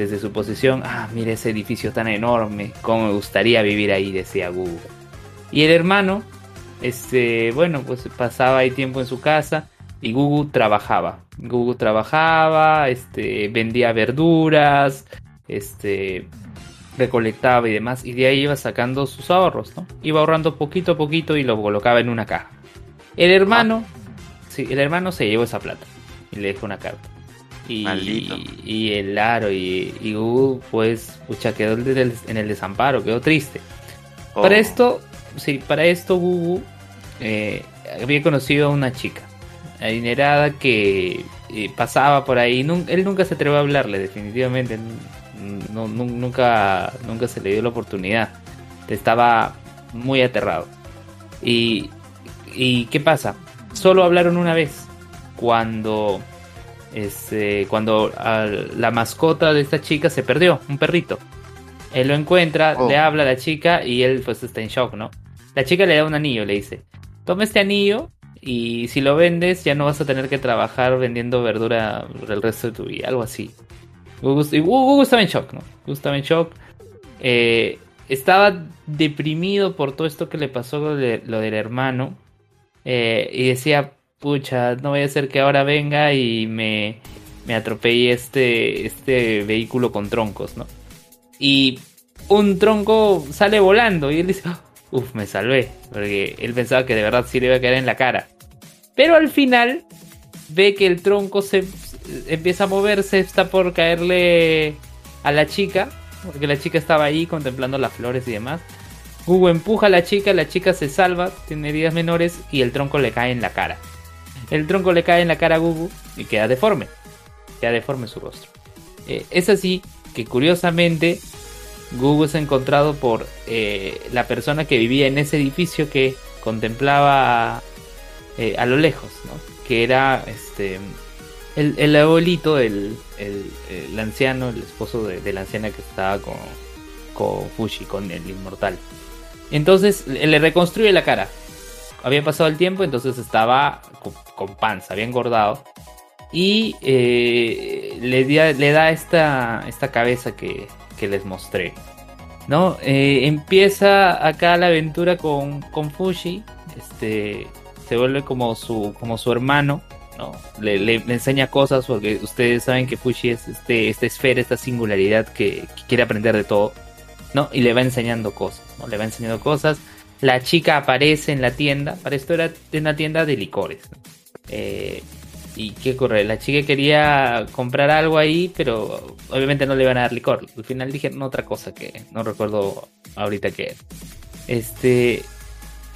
desde su posición, ah, mira ese edificio tan enorme, cómo me gustaría vivir ahí, decía Gugu. Y el hermano, este, bueno, pues pasaba ahí tiempo en su casa y Gugu trabajaba. Gugu trabajaba, este, vendía verduras, este, recolectaba y demás, y de ahí iba sacando sus ahorros, ¿no? Iba ahorrando poquito a poquito y lo colocaba en una caja. El hermano, sí, el hermano se llevó esa plata y le dejó una carta. Y, Maldito. y el Aro y, y Gugu, pues, pucha, quedó en el- desamparo, quedó triste. Oh, Para esto, sí, para esto Gugu eh, había conocido a una chica adinerada que eh, pasaba por ahí. Nun- él nunca se atrevió a hablarle, definitivamente. no- nu- nunca, nunca se le dio la oportunidad. Estaba muy aterrado. Y, y ¿qué pasa? Solo hablaron una vez. Cuando, este, cuando la mascota de esta chica se perdió, un perrito. Él lo encuentra, Oh. le habla a la chica y él pues está en shock, ¿no? La chica le da un anillo, le dice, toma este anillo y si lo vendes ya no vas a tener que trabajar vendiendo verdura el resto de tu vida, algo así. Gugu- Gugu estaba en shock, ¿no? Gugu estaba en shock. Eh, estaba deprimido por todo esto que le pasó lo, de- lo del hermano. eh, y decía, pucha, no voy a ser que ahora venga y me, me atropelle este, este vehículo con troncos, ¿no? Y un tronco sale volando y él dice, uff, me salvé, porque él pensaba que de verdad sí le iba a caer en la cara. Pero al final ve que el tronco se empieza a moverse, está por caerle a la chica, porque la chica estaba ahí contemplando las flores y demás. Hugo empuja a la chica, la chica se salva, tiene heridas menores y el tronco le cae en la cara. El tronco le cae en la cara a Gugu y queda deforme. Queda deforme su rostro. Eh, es así que curiosamente Gugu es encontrado por eh, la persona que vivía en ese edificio que contemplaba eh, a lo lejos. Que era este el, el abuelito, el, el, anciano, el esposo de, la anciana que estaba con, con Fushi, con el inmortal. Entonces le reconstruye la cara. Había pasado el tiempo, entonces estaba con, panza, había engordado. Y eh, le, da- le da esta, esta cabeza que, que les mostré. ¿No? Eh, empieza acá la aventura con, con Fushi. Este, se vuelve como su, como su hermano. ¿no? Le, le- le enseña cosas porque ustedes saben que Fushi es este, esta esfera, esta singularidad que, que quiere aprender de todo. ¿no? Y le va enseñando cosas, ¿no? Le va enseñando cosas. La chica aparece en la tienda. Para esto era una tienda de licores. Eh, ¿Y qué ocurre? La chica quería comprar algo ahí, pero obviamente no le iban a dar licor. Al final dijeron otra cosa que no recuerdo ahorita qué. Este.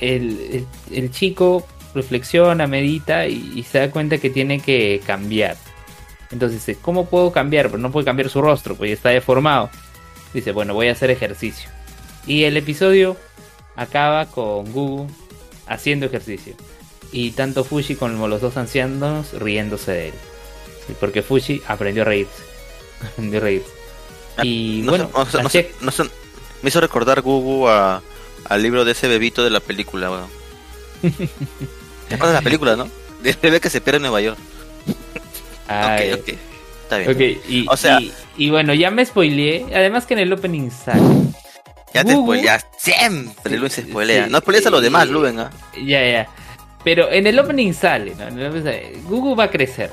El, el- chico reflexiona, medita y, se da cuenta que tiene que cambiar. Entonces dice, ¿cómo puedo cambiar? Pero no puede cambiar su rostro, pues está deformado. Dice, bueno, voy a hacer ejercicio. Y el episodio acaba con Gugu haciendo ejercicio. Y tanto Fushi como los dos ancianos riéndose de él. Porque Fushi aprendió a reírse. Aprendió a reírse. Y no bueno, no no me hizo recordar Gugu a, al libro de ese bebito de la película, weón. ¿Te acuerdas de la película, no? Del bebé que se pierde en Nueva York. Ay, ok, ok. Está bien. y, O sea- y, y bueno, ya me spoileé. Además que en el opening sale. Ya te spoileas. Siempre Luis se spoilea. Sí, no spoileas a los demás, Luven, ¿ah? Ya, ya. Pero en el opening sale, ¿no? En el opening sale, Gugu va a crecer.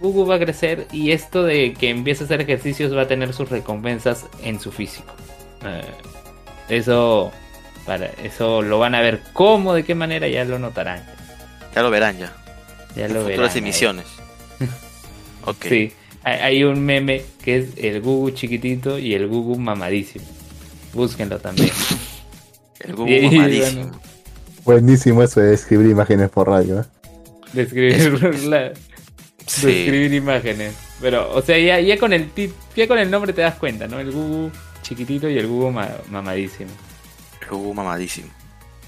Gugu va a crecer y esto de que empiece a hacer ejercicios va a tener sus recompensas en su físico. Eh, eso, para, eso lo van a ver cómo, de qué manera, ya lo notarán. Ya lo verán ya. Ya En lo verán. futuras emisiones. ok. Sí, hay, hay un meme que es el Gugu chiquitito y el Gugu mamadísimo. Búsquenlo también. El mamadísimo. bueno, Buenísimo eso de escribir imágenes por radio. ¿eh? describir, la- Sí. describir imágenes. Pero, o sea, ya, ya con el tit- ya con el nombre te das cuenta, ¿no? El Gugu chiquitito y el Gugu ma- mamadísimo. El Gugu mamadísimo.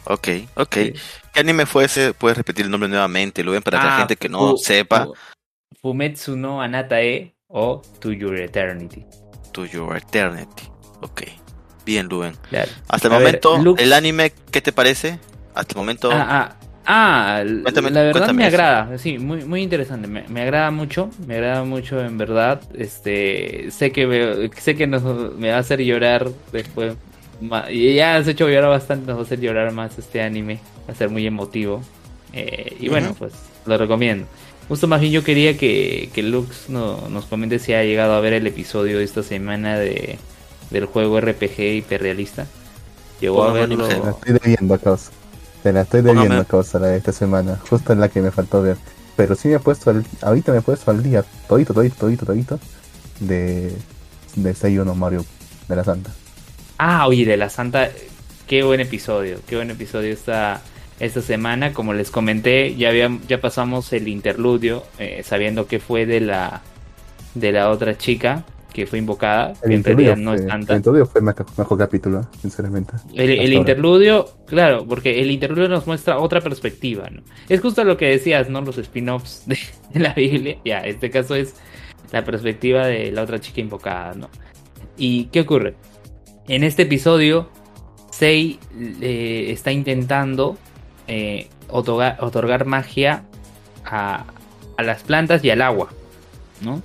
Ok, ok. Sí. ¿Qué anime fue ese? Puedes repetir el nombre nuevamente, Luven, para la Ah, gente que no Fu- sepa. Fu- Fumetsu no Anatae o To Your Eternity. To Your Eternity. Ok. Bien, Luven. Claro. Hasta el A ver, momento, Lux- el anime, ¿qué te parece? Hasta el momento. Ah, ah, ah, Cuéntame- la verdad me eso. agrada, sí, muy, muy interesante, me, me agrada mucho, me agrada mucho en verdad, este, sé que me, sé que nos, me va a hacer llorar después, y ya has hecho llorar bastante, nos va a hacer llorar más este anime, va a ser muy emotivo, eh, y bueno, Ujú. pues lo recomiendo. Justo más bien yo quería que, que Lux no- nos comente si ha llegado a ver el episodio de esta semana de, del juego RPG hiperrealista. Llegó a Póngame verlo. Te la estoy debiendo causa. Te la estoy Póngame- debiendo a causa la de esta semana. Justo en la que me faltó ver. Pero sí me he puesto al, ahorita me he puesto al día, todito, todito, todito, todito, de, de 6-1 Mario de la Santa. Ah, oye, de la Santa, qué buen episodio, qué buen episodio esta, esta semana. Como les comenté, ya había, ya pasamos el interludio, eh, sabiendo que fue de la de la otra chica que fue invocada, El que en realidad interludio, no fue, es el Santa. interludio fue el mejor, mejor capítulo, sinceramente. El, el interludio, claro, porque el interludio nos muestra otra perspectiva, ¿no? Es justo lo que decías, ¿no? Los spin-offs de, de la Biblia. Ya, este caso es la perspectiva de la otra chica invocada, ¿no? ¿Y qué ocurre? En este episodio, Sei eh, está intentando eh, otorgar, otorgar magia a, a las plantas y al agua, ¿no?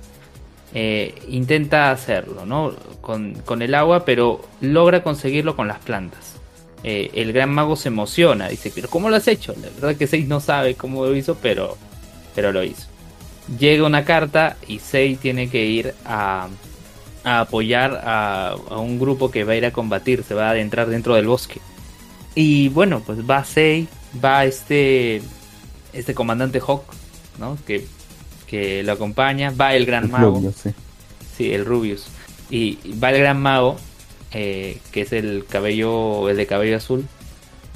Eh, intenta hacerlo, ¿no? Con, el agua, pero logra conseguirlo con las plantas. Eh, el gran mago se emociona, dice, pero ¿cómo lo has hecho? La verdad que Sei no sabe cómo lo hizo, pero, pero lo hizo. Llega una carta y Sei tiene que ir a, apoyar a, a un grupo que va a ir a combatir, se va a adentrar dentro del bosque. Y bueno, pues va Sei, va este, este comandante Hawk, ¿no? Que, que lo acompaña, va el gran El mago. Sí. Sí, el Rubius. Y va el gran mago, eh, que es el cabello, el de cabello azul.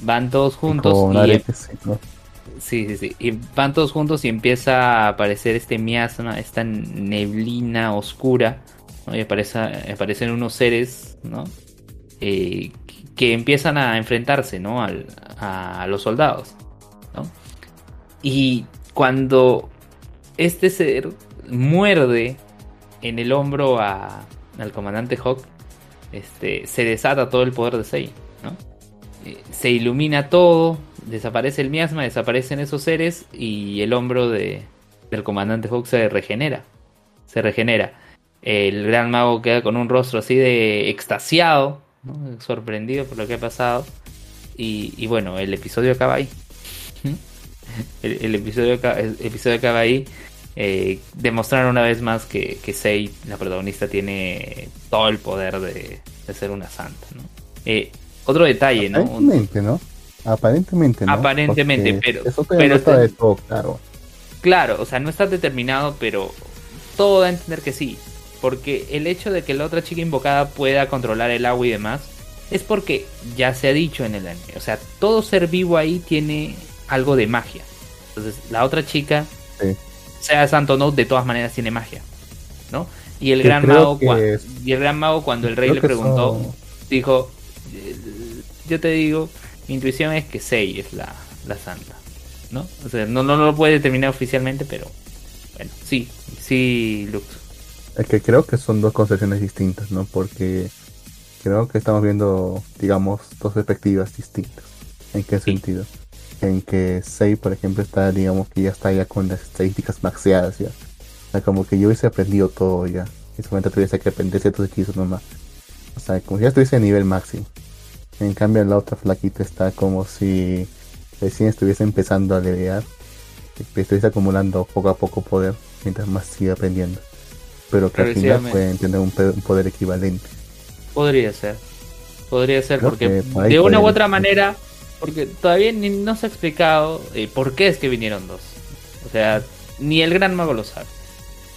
Van todos juntos y sí, ¿no? sí, sí, sí. Y van todos juntos y empieza a aparecer este miasma, esta neblina oscura. ¿no? Y aparece, aparecen unos seres, ¿no? Eh, que empiezan a enfrentarse, ¿no? Al- a los soldados, ¿no? Y cuando este ser muerde en el hombro al comandante Hawk, este, se desata todo el poder de Sei, ¿no? Eh, se ilumina todo, desaparece el miasma, desaparecen esos seres y el hombro de, del comandante Hawk se regenera. Se regenera. El gran mago queda con un rostro así de extasiado, sorprendido por lo que ha pasado. Y bueno, el episodio acaba ahí. El, el episodio, el episodio acaba ahí. Eh, demostraron una vez más que, que Sei, la protagonista, tiene todo el poder de, de ser una santa. ¿no? Eh, otro detalle, Aparentemente, ¿no? Aparentemente, ¿no? Aparentemente, Porque pero- Eso pero no está de todo claro. Claro, o sea, no está determinado, pero todo da a entender que sí. Porque el hecho de que la otra chica invocada pueda controlar el agua y demás es porque ya se ha dicho en el anime. O sea, todo ser vivo ahí tiene algo de magia. Entonces, la otra chica, Sí. sea santo o no, de todas maneras tiene magia. ¿No? Y el Yo gran mago, que cua- es- y el gran mago cuando el rey le preguntó, son- dijo, "Eh, yo te digo, mi intuición es que Sei es la, la santa, ¿no? O sea, no, no, no lo puede determinar oficialmente, pero bueno, sí, sí, Lux. Es que creo que son dos concepciones distintas, ¿no? Porque creo que estamos viendo, digamos, dos perspectivas distintas. ¿En qué sentido? En que Sei, por ejemplo, está, digamos, que ya está ya con las estadísticas maxeadas ya. O sea, como que yo hubiese aprendido todo ya. Y solamente tuviese que aprender ciertos hechizos nomás. O sea, como si ya estuviese a nivel máximo. En cambio, la otra flaquita está como si recién estuviese empezando a levear. Estuviese acumulando poco a poco poder mientras más sigue aprendiendo. Pero que al final Progresivamente. puede tener un, poder equivalente. Podría ser, podría ser, Creo porque de una u otra manera, porque todavía ni, no se ha explicado eh, por qué es que vinieron dos. O sea, ni el gran mago lo sabe.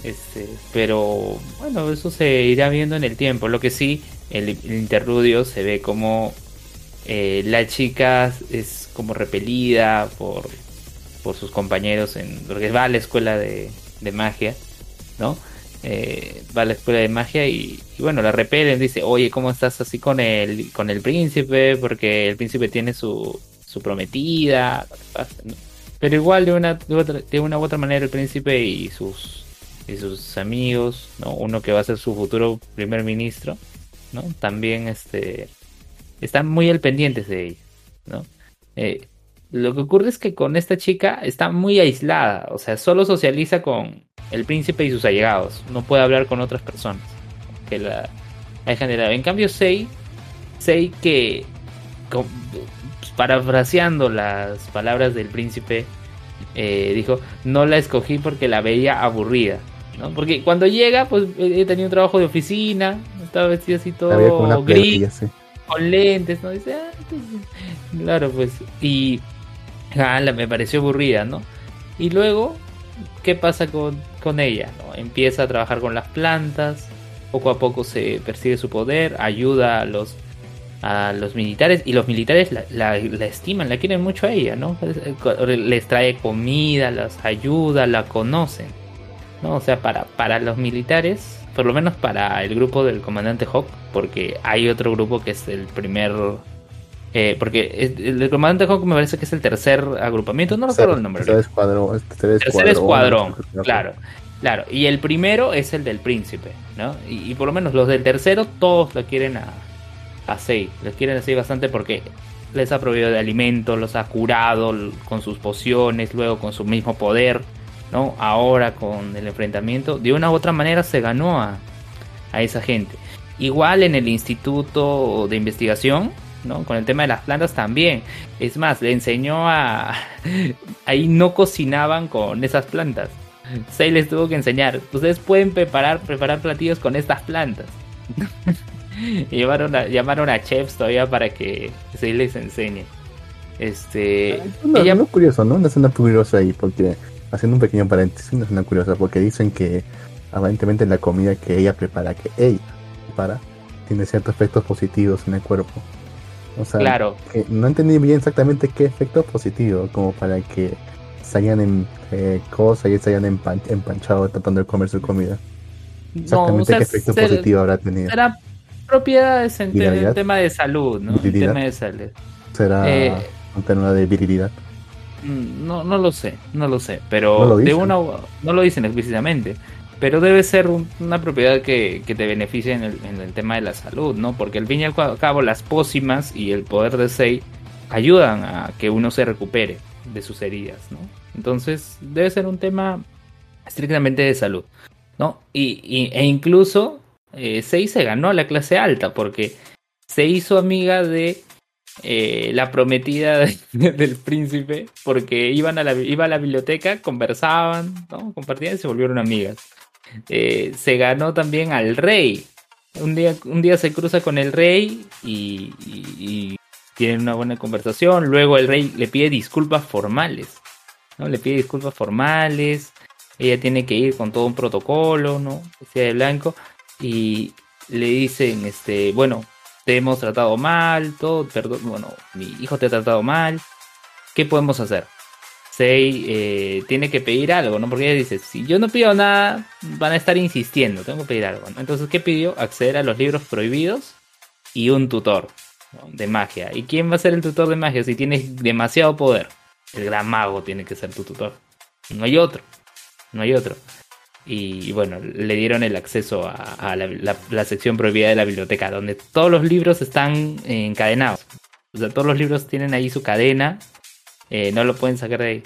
Este, pero bueno, eso se irá viendo en el tiempo. Lo que sí, el, el interludio se ve como eh, la chica es como repelida por, por sus compañeros, en, porque va a la escuela de, de magia, ¿no? Eh, va a la escuela de magia y, bueno, la repelen, dice, oye, ¿cómo estás así con el, con el príncipe? Porque el príncipe tiene su, su prometida. Pero igual de una, de, otra, de una u otra manera el príncipe y sus y sus amigos, ¿no? Uno que va a ser su futuro primer ministro, ¿no? También este están muy al pendientes de ella, ¿no? Eh, lo que ocurre es que con esta chica está muy aislada, o sea, solo socializa con el príncipe y sus allegados, no puede hablar con otras personas que la ha generado. En cambio, Sei, Sei que, con- parafraseando las palabras del príncipe, eh, dijo, no la escogí porque la veía aburrida, ¿no? Porque cuando llega, pues he tenido un trabajo de oficina, estaba vestido así todo gris, sí. con lentes, ¿no? Dice, ah, sí. claro, pues, y ah, la- me pareció aburrida, ¿no? Y luego, ¿qué pasa con, con ella? ¿no? Empieza a trabajar con las plantas, poco a poco se persigue su poder, ayuda a los a los militares y los militares la, la- la estiman, la quieren mucho a ella, ¿no? Les trae comida, las ayuda, la conocen, ¿no? O sea, para, para los militares, por lo menos para el grupo del comandante Hawk, porque hay otro grupo que es el primer... eh, porque el comandante Hawk me parece que es el tercer agrupamiento, no recuerdo el nombre. Tercer escuadrón. Tercer Tercer escuadrón, claro. Claro, y el primero es el del príncipe, ¿no? Y, y por lo menos los del tercero, todos lo quieren a, a Sei. Los quieren así bastante porque les ha proveído de alimentos, los ha curado con sus pociones, luego con su mismo poder, ¿no? Ahora con el enfrentamiento, de una u otra manera se ganó a, a esa gente. Igual en el instituto de investigación, ¿no? Con el tema de las plantas también. Es más, le enseñó a... Ahí no cocinaban con esas plantas. Sei les tuvo que enseñar. Ustedes pueden preparar, preparar platillos con estas plantas. llevaron a, llamaron a chefs todavía para que Sei les enseñe. Este... No, ella- no es curioso, ¿no? Una escena curiosa ahí, porque haciendo un pequeño paréntesis, una escena curiosa, porque dicen que aparentemente la comida que ella prepara, que ella prepara, tiene ciertos efectos positivos en el cuerpo. O sea, Claro, que no entendí bien exactamente qué efecto positivo, como para que se hayan en, eh, cosas y se hayan empan- empanchado tratando de comer su comida. no, o Exactamente sea, qué efecto ser- positivo habrá tenido. será propiedades en, Virilidad. tema de salud, ¿no? Virilidad. tema de salud. Será Eh, un tema de virilidad. Mm, No, no lo sé, no lo sé, pero No lo de dicen. una u- no lo dicen explícitamente, pero debe ser un- una propiedad que, que te beneficie en el, en el tema de la salud, ¿no? Porque al fin y al cabo las pócimas y el poder de Sei ayudan a que uno se recupere de sus heridas, ¿no? Entonces debe ser un tema estrictamente de salud, ¿no? Y, y- e incluso eh, Sei se ganó a la clase alta porque se hizo amiga de eh, la prometida de- del príncipe porque iban a la, iba a la biblioteca, conversaban, ¿no? compartían y se volvieron amigas. Eh, se ganó también al rey. Un día, un día se cruza con el rey y, tienen una buena conversación. Luego el rey le pide disculpas formales. ¿no? Le pide disculpas formales. Ella tiene que ir con todo un protocolo, ¿no? De blanco. Y le dicen, este, bueno, te hemos tratado mal, todo, perdón, bueno, mi hijo te ha tratado mal, ¿qué podemos hacer? Sei eh, tiene que pedir algo, ¿no? Porque ella dice, si yo no pido nada, van a estar insistiendo, tengo que pedir algo. Entonces, ¿qué pidió? Acceder a los libros prohibidos y un tutor de magia. ¿Y quién va a ser el tutor de magia si tienes demasiado poder? El gran mago tiene que ser tu tutor. No hay otro, no hay otro. Y, bueno, le dieron el acceso a, la, sección prohibida de la biblioteca, donde todos los libros están encadenados. O sea, todos los libros tienen ahí su cadena, eh, no lo pueden sacar de ahí.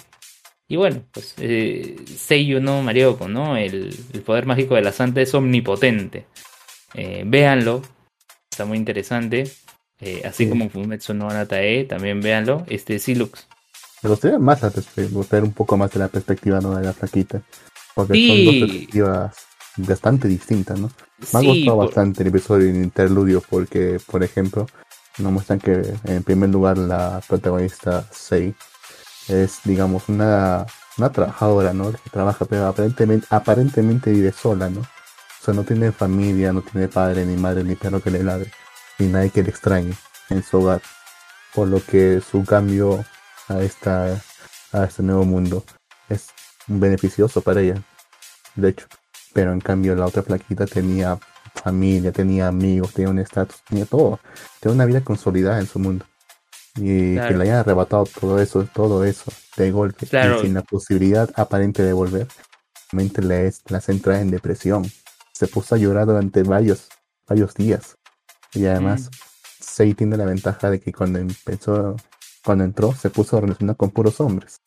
Y bueno, pues eh, Seiyu no Marioko, ¿no? El, el poder mágico de la santa es omnipotente. Eh, véanlo, está muy interesante. Eh, así Sí. como Fumetsu no Anatae, también véanlo. Este Silux. Me gustaría más me gustaría un poco más de la perspectiva ¿no? de la flaquita. Porque Sí. son dos perspectivas bastante distintas, ¿no? Me ha Sí, gustado por- bastante el episodio en interludio porque, por ejemplo, nos muestran que en primer lugar la protagonista Sei es, digamos, una, una trabajadora, ¿no? Que trabaja, pero aparentemente, aparentemente vive sola, ¿no? O sea, no tiene familia, no tiene padre, ni madre, ni perro que le ladre, ni nadie que le extrañe en su hogar. Por lo que su cambio a esta a este nuevo mundo es beneficioso para ella, de hecho. Pero en cambio la otra flaquita tenía familia, tenía amigos, tenía un estatus, tenía todo, tenía una vida consolidada en su mundo. Y Claro. que le hayan arrebatado todo eso, todo eso de golpe, Claro. y sin la posibilidad aparente de volver, realmente le es, las entra en depresión. Se puso a llorar durante varios, varios días. Y además, Sei tiene la ventaja de que cuando empezó, cuando entró, se puso a relacionar con puros hombres.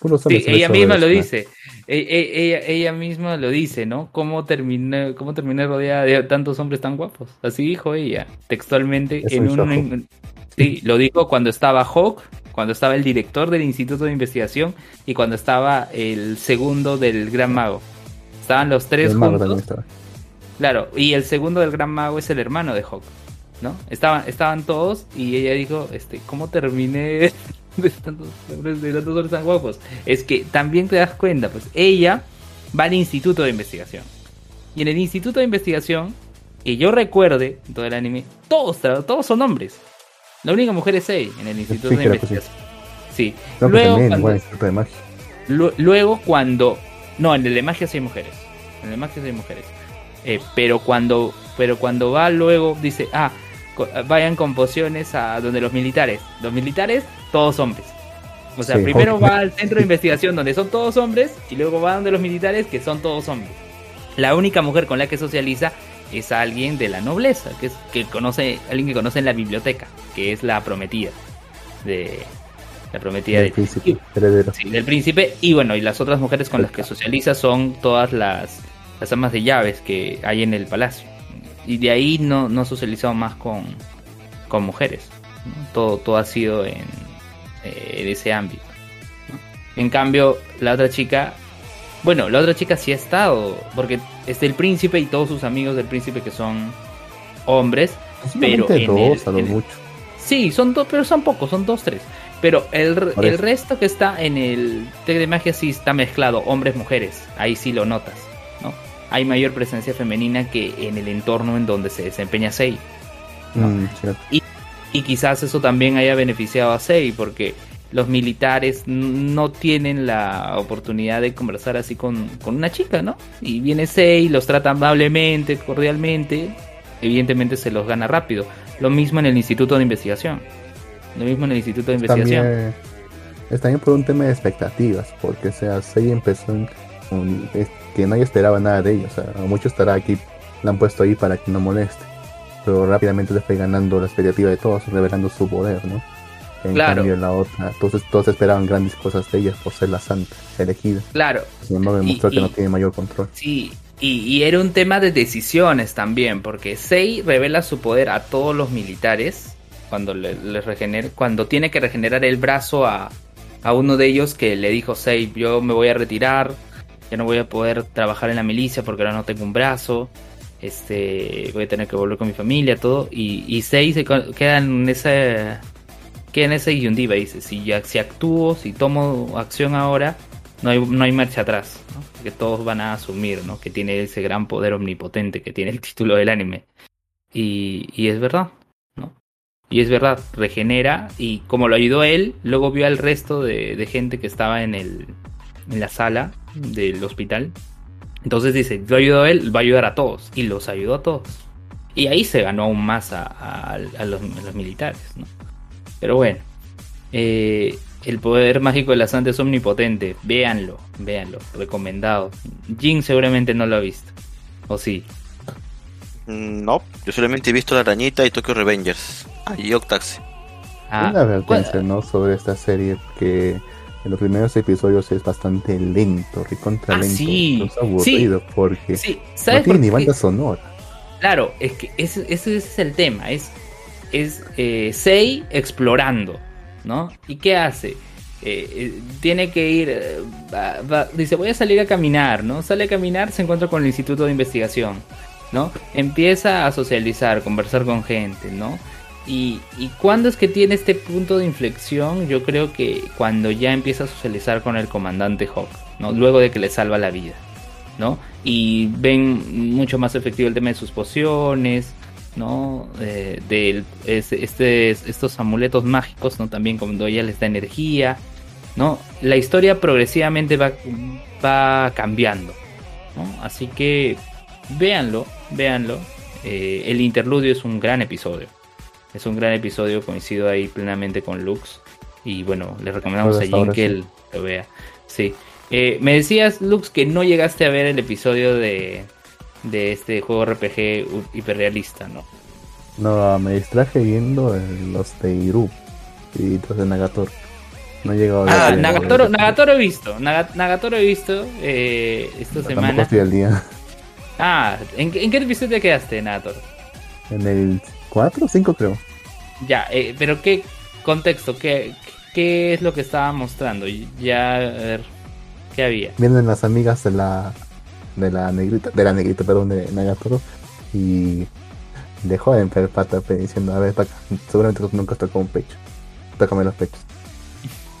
Puros hombres ella misma lo dice. E- e- Ella, ella misma lo dice, ¿no? ¿Cómo terminé, cómo terminé rodeada de tantos hombres tan guapos? Así dijo ella, textualmente. Es en un un, sí, lo dijo cuando estaba Hawk, cuando estaba el director del Instituto de Investigación y cuando estaba el segundo del Gran Mago. Estaban los tres El juntos. estaba. Claro, y el segundo del gran mago es el hermano de Hawk, ¿no? Estaban, estaban todos y ella dijo, este, ¿cómo terminé de tantos hombres, de tantos hombres tan guapos? Es que también te das cuenta, pues ella va al instituto de investigación. Y en el instituto de investigación, que yo recuerde, en todo el anime, todos, todos son hombres. La única mujer es Sei en el instituto Sí, de investigación. Sí. Que Luego, también, cuando- igual, de magia. Lu- Luego cuando... No, en el de magia sí hay mujeres. En el de magia sí hay mujeres. Eh, pero cuando pero cuando va luego dice, ah, co- vayan con pociones a donde los militares. Los militares, todos hombres. O sea, Sí, primero va al centro de investigación donde son todos hombres y luego va donde los militares que son todos hombres. La única mujer con la que socializa es alguien de la nobleza, que es que conoce, alguien que conoce en la biblioteca, que es la prometida de la prometida del de príncipe. Sí, del príncipe. Y bueno, y las otras mujeres con las que socializa son todas las, las amas de llaves que hay en el palacio. Y de ahí no, no socializado más con, con mujeres. ¿no? Todo, todo ha sido en, eh, en ese ámbito. ¿no? En cambio, la otra chica, bueno, la otra chica sí ha estado, porque es el príncipe y todos sus amigos del príncipe que son hombres. Pero el- en el- mucho. Sí, son dos, pero son pocos, son dos, tres. Pero el, el resto que está en el Tec de Magia sí está mezclado, hombres, mujeres. Ahí sí lo notas, ¿no? Hay mayor presencia femenina que en el entorno en donde se desempeña Sei. ¿no? Mm, cierto. Y quizás eso también haya beneficiado a Sei, porque los militares no tienen la oportunidad de conversar así con, con una chica, ¿no? Y viene Sei, los trata amablemente, cordialmente, evidentemente se los gana rápido. Lo mismo en el Instituto de Investigación. Lo mismo en el Instituto de Investigación. También, es también por un tema de expectativas, porque o sea, Sei empezó en un- es que nadie esperaba nada de ellos, o sea, mucho estará aquí, la han puesto ahí para que no moleste, pero rápidamente se fue ganando la expectativa de todos, revelando su poder, ¿no? En Claro. cambio la otra, entonces todos esperaban grandes cosas de ella por ser la santa, elegida, Claro, sin embargo Y- demostró que y- no tiene mayor control. Sí, y, y era un tema de decisiones también, porque Sei revela su poder a todos los militares cuando le, le regener- cuando tiene que regenerar el brazo a, uno de ellos que le dijo Sei, yo me voy a retirar, ya no voy a poder trabajar en la milicia porque ahora no tengo un brazo, este, voy a tener que volver con mi familia, todo, y, Sei se queda en ese queda en ese disyuntiva, dice, si si actúo, si tomo acción ahora, no hay, no hay marcha atrás, ¿no? Porque todos van a asumir, ¿no? Que tiene ese gran poder omnipotente que tiene el título del anime. Y, es verdad, ¿no? Y es verdad, regenera y como lo ayudó él, luego vio al resto de, gente que estaba en, el, en la sala del hospital. Entonces dice, lo ayudó a él, va a ayudar a todos. Y los ayudó a todos. Y ahí se ganó aún más a los, a los militares, ¿no? Pero bueno, eh, el poder mágico de la santa es omnipotente. Véanlo, véanlo, recomendado. Jin seguramente no lo ha visto. ¿O sí? Mm, No, yo solamente he visto La Arañita y Tokyo Revengers. Ah, y Octaxi. Ah, Una advertencia, ¿cuál- ¿no? Sobre esta serie que en los primeros episodios es bastante lento, recontra Ah, lento, sí, incluso aburrido, porque Sí, no ¿sabes tiene por ni banda sonora. Claro, es que ese, ese es el tema. Es, es eh, Sei explorando, ¿no? ¿Y qué hace? Eh, eh, tiene que ir, eh, va- dice, voy a salir a caminar, ¿no? Sale a caminar, se encuentra con el Instituto de Investigación, ¿no? Empieza a socializar, conversar con gente, ¿no? Y, y cuando es que tiene este punto de inflexión, yo creo que cuando ya empieza a socializar con el comandante Hawk, ¿no? Luego de que le salva la vida, ¿no? Y ven mucho más efectivo el tema de sus pociones, ¿no? Eh, es- este, estos amuletos mágicos, ¿no? También cuando ella les da energía, ¿no? La historia progresivamente va, va cambiando, ¿no? Así que véanlo, véanlo. Eh, el interludio es un gran episodio. Es un gran episodio, coincido ahí plenamente con Lux. Y bueno, le recomendamos Pues a ahora que él lo vea. Sí. Eh, me decías, Lux, que no llegaste a ver el episodio de, de este juego RPG hiperrealista, ¿no? No, me distraje viendo los de Iru y los de Nagatoro. No he llegado a ver Ah, Nagatoro, Nagatoro he visto. Naga- Nagatoro he visto eh, esta Tampoco semana. estoy al día. Ah, ¿en, qué- ¿en qué episodio te quedaste, Nagatoro? En el 4 o 5 creo. Ya, eh, pero ¿qué contexto? ¿Qué, ¿Qué es lo que estaba mostrando? Ya, a ver, ¿qué había? Vienen las amigas de la de la negrita, de la negrita, perdón, de Nagatoro. Y dejó de ver pata diciendo, a ver, toca, seguramente nunca has tocado un pecho. Tócame los pechos.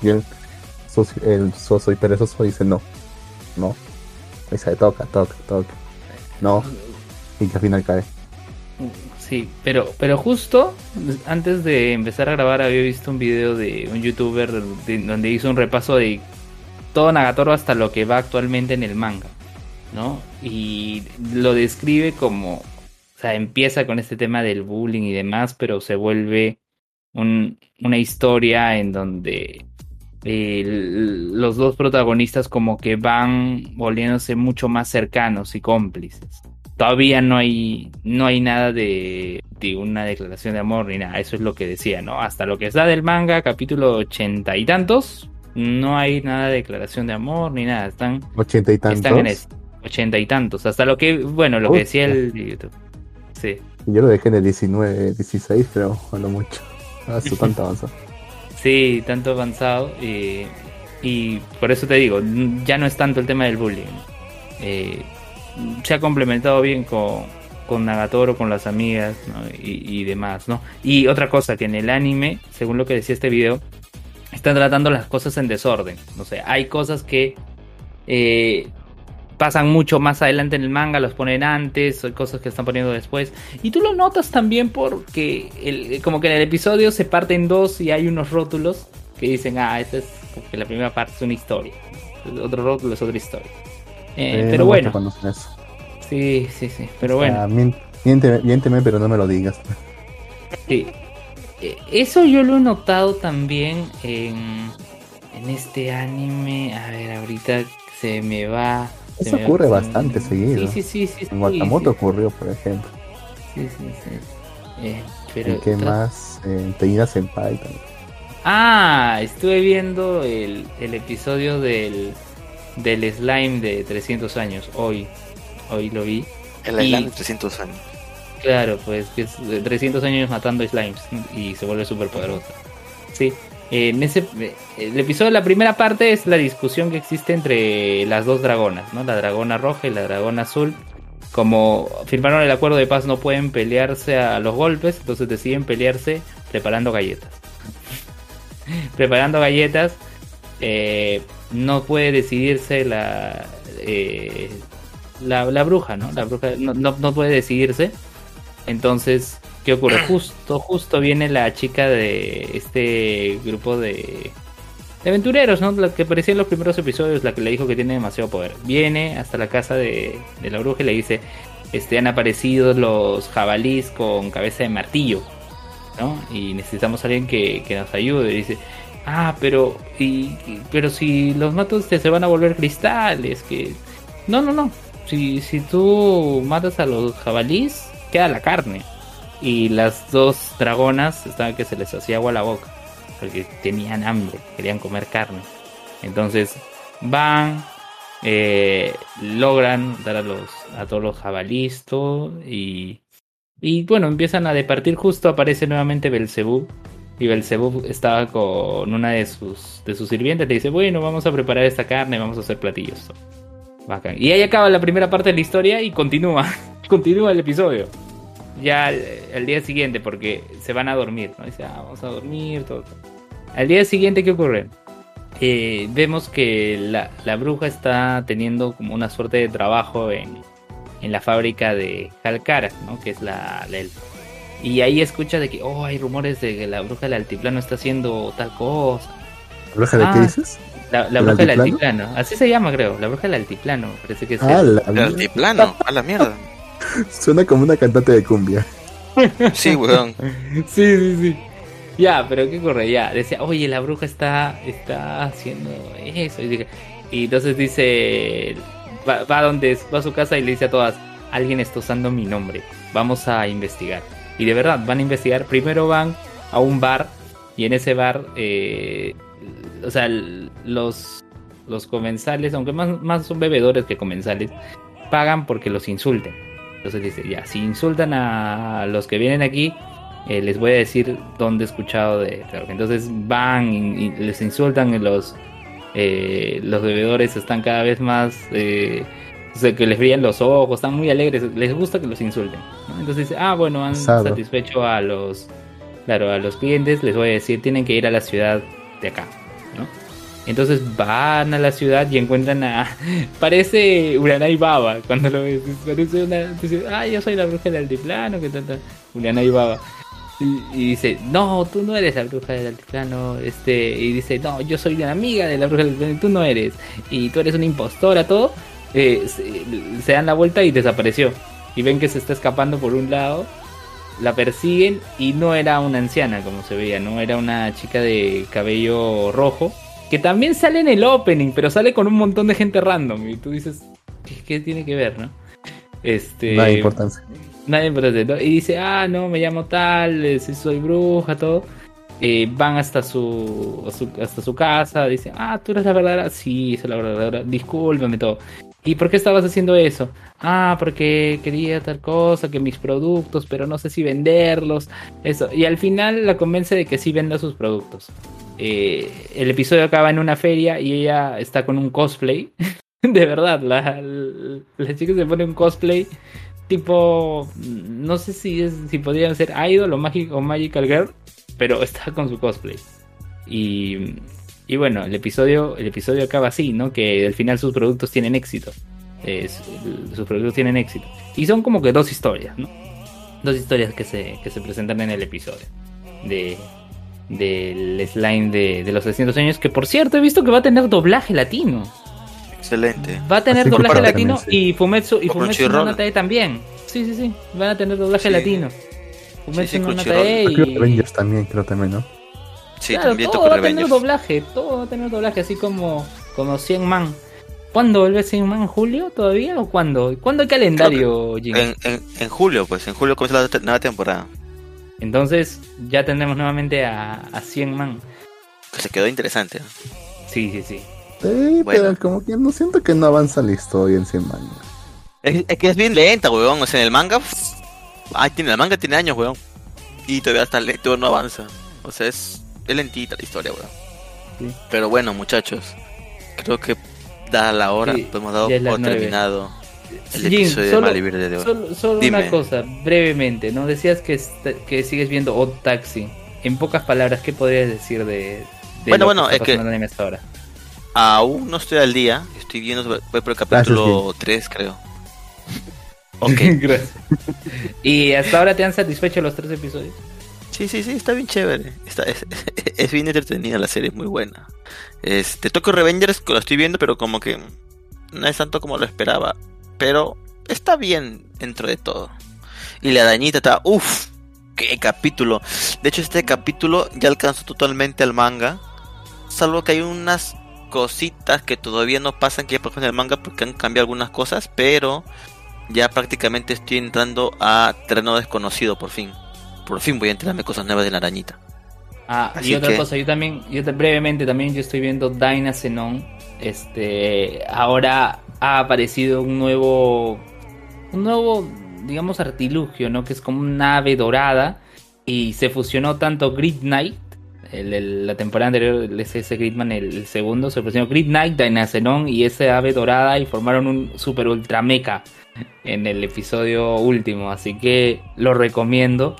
Y el, socio- el y perezoso dice no, no. Y dice, toca, toca, toca. No. Y que al final cae. Sí, pero, pero justo antes de empezar a grabar había visto un video de un youtuber de- donde hizo un repaso de todo Nagatoro hasta lo que va actualmente en el manga, ¿no? Y lo describe como, o sea, empieza con este tema del bullying y demás, pero se vuelve una historia en donde eh, los dos protagonistas como que van volviéndose mucho más cercanos y cómplices. Todavía no hay, no hay nada de, de, una declaración de amor ni nada, eso es lo que decía, ¿no? Hasta lo que está del manga, capítulo ochenta y tantos, no hay nada de declaración de amor ni nada, están... Ochenta y tantos. Están en esto. 80 y tantos. Hasta lo que, bueno, lo que decía el YouTube. Sí. Yo lo dejé en el 19, 16, creo, a lo mucho. Ah, eso tanto avanzado. sí, tanto avanzado. Y, y, por eso te digo, ya no es tanto el tema del bullying. Eh, se ha complementado bien con, con Nagatoro, con las amigas ¿no? y, demás, ¿no? Y otra cosa, que en el anime, según lo que decía este video, están tratando las cosas en desorden. No sé, hay cosas que eh, pasan mucho más adelante en el manga, los ponen antes, hay cosas que están poniendo después. Y tú lo notas también porque el- como que en el episodio se parte en dos y hay unos rótulos que dicen, ah, esta es como que la primera parte es una historia. Otro rótulo es otra historia. Eh, Eh, pero no bueno, sí, sí, sí. Pero bueno, Ah, mien- miénteme, miénteme, pero no me lo digas. sí. Eh, Eso yo lo he notado también en, en este anime. A ver, ahorita se me va. Eso ocurre bastante seguido. Sí, sí, sí. sí, En sí. ocurrió, por ejemplo. Sí, sí, sí. Eh, pero ¿En qué tra- más? En Teina Senpai también. Ah, estuve viendo el, el episodio del, del slime de 300 años. Hoy. Hoy lo vi. El Y- Island de 300 años. Claro, pues que es de 300 años matando slimes y se vuelve súper poderosa. Sí. Eh, En ese, el episodio, la primera parte es la discusión que existe entre las dos dragonas, ¿no? La dragona roja y la dragona azul. Como firmaron el acuerdo de paz, no pueden pelearse a los golpes, entonces deciden pelearse preparando galletas. preparando galletas, eh, no puede decidirse la, eh, la, bruja, ¿no? La bruja no, no puede decidirse. Entonces, ¿qué ocurre? Justo, justo viene la chica de este grupo de, de aventureros, ¿no? La que aparecía en los primeros episodios, la que le dijo que tiene demasiado poder. Viene hasta la casa de, de la bruja y le dice, este, han aparecido los jabalís con cabeza de martillo, ¿no? Y necesitamos a alguien que, que nos ayude. Y dice, ah, pero, y, y- pero si los matos te se van a volver cristales, que... No, no, no. Si, si tú matas a los jabalís, queda la carne. Y las dos dragonas estaban que se les hacía agua la boca. Porque tenían hambre, querían comer carne. Entonces van, eh, logran dar a los a todos los jabalís todo, y y bueno empiezan a departir justo aparece nuevamente Belcebú y Belcebú estaba con una de sus de sus sirvientes le dice bueno vamos a preparar esta carne vamos a hacer platillos Bacán. y ahí acaba la primera parte de la historia y continúa continúa el episodio ya el, el día siguiente porque se van a dormir no dice ah, vamos a dormir todo al día siguiente qué ocurre eh, vemos que la, la bruja está teniendo como una suerte de trabajo en, en la fábrica de Calcara, ¿no? que es la, la. Y ahí escucha de que, oh, hay rumores de que la bruja del altiplano está haciendo tal cosa. ¿Bruja de qué Ah, dices? La, la ¿Del bruja del altiplano? altiplano, así se llama, creo. La bruja del altiplano, parece que es. Ah, el- la El altiplano, a la mierda. Suena como una cantante de cumbia. Sí, weón. Sí, sí, sí. Ya, pero ¿qué ocurre? Ya, decía, oye, la bruja está, está haciendo eso. Y, dije- y entonces dice, va, va, a donde, va a su casa y le dice a todas, alguien está usando mi nombre, vamos a investigar. Y de verdad, van a investigar. Primero van a un bar y en ese bar, eh, o sea, los, los comensales, aunque más, más son bebedores que comensales, pagan porque los insulten. Entonces dice, ya, si insultan a los que vienen aquí, eh, les voy a decir dónde he escuchado de entonces van y, y les insultan y los eh, los bebedores están cada vez más eh, O sea, que les brillan los ojos, están muy alegres, les gusta que los insulten. ¿no? Entonces, ah, bueno, han Sado. satisfecho a los, claro, a los clientes, les voy a decir, tienen que ir a la ciudad de acá. Entonces van a la ciudad y encuentran a... Parece Uranai Baba cuando lo ves. Parece una... ah, yo soy la bruja del altiplano, que tanta... Uranai Baba. Y, y dice, no, tú no eres la bruja del altiplano. Este, y dice, no, yo soy una amiga de la bruja del altiplano, y tú no eres. Y tú eres una impostora, todo. Eh, se dan la vuelta y desapareció. Y ven que se está escapando por un lado. La persiguen y no era una anciana como se veía, no era una chica de cabello rojo. Que también sale en el opening, pero sale con un montón de gente random. Y tú dices, ¿qué, qué tiene que ver, no? Este. Nada de importancia. Nada importante, ¿no? Y dice, ah, no, me llamo tal, eh, soy bruja, todo. Eh, van hasta su- hasta su casa, dicen, ah, tú eres la verdadera, sí, soy la verdadera, discúlpame todo. ¿Y por qué estabas haciendo eso? Ah, porque quería tal cosa, que mis productos, pero no sé si venderlos, eso. Y al final la convence de que sí venda sus productos. Eh, el episodio acaba en una feria y ella está con un cosplay. De verdad, la, la, chica se pone un cosplay tipo, no sé si es si podrían ser Idol o, Magic, o Magical Girl, pero está con su cosplay. Y, y bueno, el episodio, el episodio acaba así, ¿no? Que al final sus productos tienen éxito. Sus productos tienen éxito. Y son como que dos historias, ¿no? Dos historias que se, que se presentan en el episodio. De, del slime de, de los 300 años, que por cierto he visto que va a tener doblaje latino. Excelente. Va a tener Así doblaje latino sí. y Fumetsu y Fumetsu no. Natae también. Sí, sí, sí. Van a tener doblaje Sí. latino. Fumetsu sí, no. Natae Creo que y... Avengers también, creo también, ¿no? Sí, claro, también todo va a tener doblaje, todo va a tener doblaje, así como, como 100 man. ¿Cuándo vuelve 100 man? ¿Julio todavía o cuándo? ¿Cuándo hay calendario, Jin? En, en, en julio, pues, en julio comienza la nueva temporada. Entonces ya tendremos nuevamente a, a 100 man. Que se quedó interesante. ¿no? Sí, sí, sí. Sí, Bueno. pero como que no siento que no avanza la historia en 100 años. Es, es que es bien lenta, weón. O sea, en el manga. Ay, tiene, el manga tiene años, weón. Y todavía está lento, no avanza. O sea, es, es lentita la historia, weón. Sí. Pero bueno, muchachos. Creo que dada la hora, Sí, pues hemos dado por terminado el Jin, episodio de solo- Malibir de hoy. Solo, una cosa, brevemente, ¿no? Decías que, que sigues viendo Odd Taxi. En pocas palabras, ¿qué podrías decir de, de Bueno, lo bueno, está es que- pasando en anime hasta ahora? Aún no estoy al día. Estoy viendo, voy por el capítulo 3, creo. Ok. Gracias. ¿Y hasta ahora te han satisfecho los tres episodios? Sí, sí, sí, está bien chévere. Está, es, es bien entretenida la serie, es muy buena. Este, Tokyo Revengers lo estoy viendo, pero como que no es tanto como lo esperaba. Pero está bien dentro de todo. Y la dañita está, uff, qué capítulo. De hecho, este capítulo ya alcanzó totalmente al manga. Salvo que hay unas cositas que todavía no pasan que ya pasan en el manga porque han cambiado algunas cosas, pero ya prácticamente estoy entrando a terreno desconocido por fin. Por fin voy a enterarme cosas nuevas de la arañita. Ah, Así y otra que- cosa, yo también, yo te- brevemente también yo estoy viendo Dyna Xenon. Este, ahora ha aparecido un nuevo, un nuevo, digamos, artilugio, ¿no? Que es como una ave dorada y se fusionó tanto Grid Knight, la temporada anterior, el SS Gridman, el, segundo, se fusionó Grid Knight, Dyna Xenon y ese ave dorada y formaron un super ultra mecha en el episodio último, así que lo recomiendo.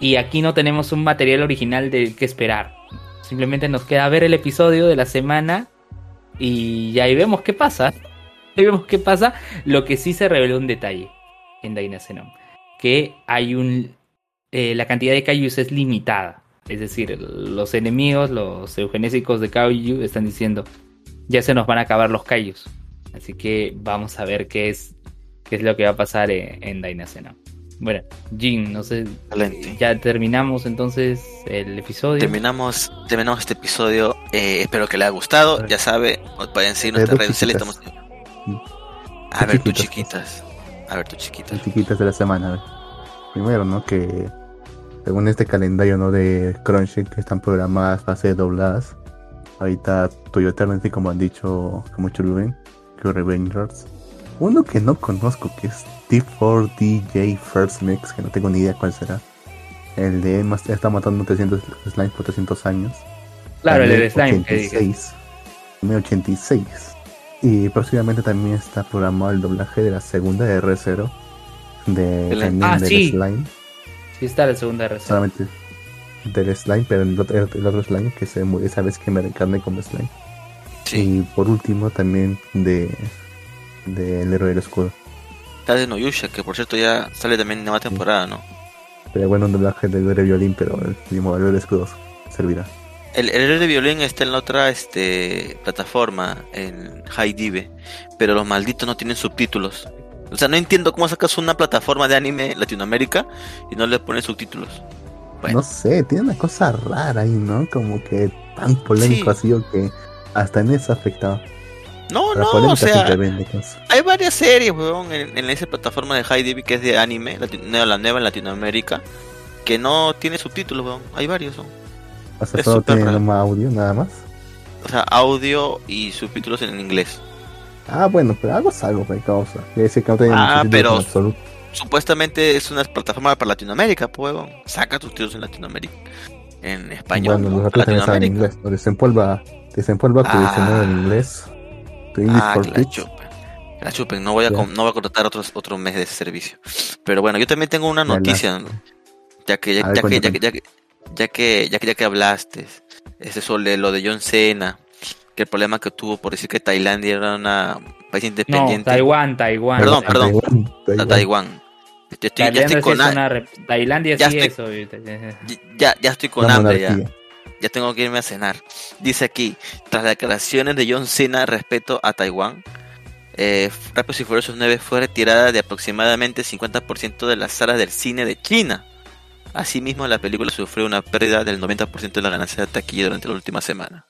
Y aquí no tenemos un material original de qué esperar. Simplemente nos queda ver el episodio de la semana y ahí vemos qué pasa. Ahí vemos qué pasa. Lo que sí se reveló un detalle en Dynacenon. Que hay un... eh, la cantidad de Kaijus es limitada. Es decir, los enemigos, los eugenésicos de Kaiju están diciendo, ya se nos van a acabar los Kaijus. Así que vamos a ver qué es, qué es lo que va a pasar en, en Dynacenon. Bueno, Jin, no sé, Excelente. ya terminamos entonces el episodio. Terminamos, terminamos este episodio. eh, espero que le haya gustado. Ya sabe, pueden seguir Eh, nuestras redes sociales. Estamos... A ver, tus chiquitas. A ver, tus chiquitas. Las chiquitas de la semana. a ver. Primero, ¿no? Que según este calendario, ¿no? De Crunchy, que están programadas para ser dobladas. Ahorita Toyo Eternity, como han dicho, como Chuluben, que Revengers. Uno que no conozco, que es T4DJ First Mix, que no tengo ni idea cuál será. El de está matando 300 slimes por 300 años. claro, el También de slime que dije. 86. También 86. Y próximamente también está programado el doblaje de la segunda de R0 de El- también Ah, del sí. slime. Sí está la segunda reserva. Solamente del slime, pero el otro, el otro slime que se murió esa vez que me reencarné como slime. Sí, Y por último también de del héroe del escudo. está de Noyusha, que por cierto ya sale también en nueva temporada, ¿no? Pero bueno, un doblaje del héroe violín, pero el mismo héroe del escudo servirá. El, el héroe de violín está en la otra este, plataforma, en High Dive, pero los malditos no tienen subtítulos. O sea, no entiendo cómo sacas una plataforma de anime Latinoamérica y no le pones subtítulos. Bueno. No sé, tiene una cosa rara ahí, ¿no? Como que tan polémico Sí. ha sido que hasta en eso ha afectado. No, La no, o sea, hay varias series, weón, en, en esa plataforma de High Dive que es de anime, la nueva en Latinoamérica, que no tiene subtítulos, weón. Hay varios, weón. O sea, es solo tiene raro. nomás audio, nada más. O sea, audio y subtítulos en inglés. Ah, bueno, pero algo es algo, me causa. Decir que no Ah, pero- en absoluto. Supuestamente es una plataforma para Latinoamérica, weón. Saca tus títulos en Latinoamérica. En español, Bueno, ¿no? nosotros también saben Latinoamérica. inglés. Lo desempolva, desempolva tu Ah. diccionario en inglés. Ah, que la chupen. Que la chupen. No voy a, Ya. com- no voy a contratar otros, otro mes de ese servicio. Pero bueno, yo también tengo una Ya, noticia. ¿no? Ya que, ya, A ver, ya que, ya que, ya que, ya que, ya que, ya que hablaste, ese sobre lo de John Cena, que el problema que tuvo por decir que Tailandia era un país No, independiente. Taiwán, Taiwán. Perdón, Taiwán. perdón. Taiwán, a Taiwán. Taiwán. Yo estoy, ya estoy con, es ha- una rep- Tailandia ya sí estoy- eso. ya, ya estoy con hambre ya. Ya tengo que irme a cenar. Dice aquí, tras las declaraciones de John Cena respecto a Taiwán, eh, Rápidos y Furiosos 9 fue retirada de aproximadamente 50% de las salas del cine de China. Asimismo, la película sufrió una pérdida del 90% de la ganancia de taquilla durante la última semana.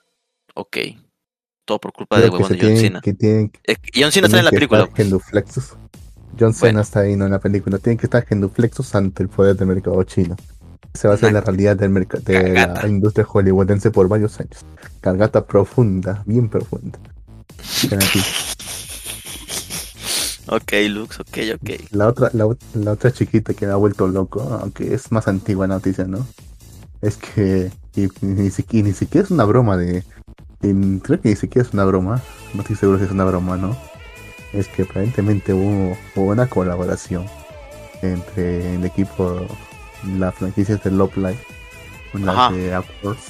Ok. Todo por culpa Creo que huevón se de John Cena. que tienen, John Cena está en la película. genuflexos. John Cena Bueno. está ahí, no en la película. Tienen que estar genuflexos ante el poder del mercado chino. Esa va a Una la realidad del merc- de la industria hollywoodense por varios años. Cargata profunda, bien profunda. Aquí. Ok, Lux, ok, ok. La otra, la, la otra chiquita que me ha vuelto loco, aunque es más antigua la noticia, ¿no? Es que y, ni, si- y ni siquiera es una broma de. creo que ni siquiera es una broma. No estoy seguro si es una broma, ¿no? Es que aparentemente hubo, hubo una colaboración entre el equipo, las franquicias de Love Live, una Ajá. de Upwards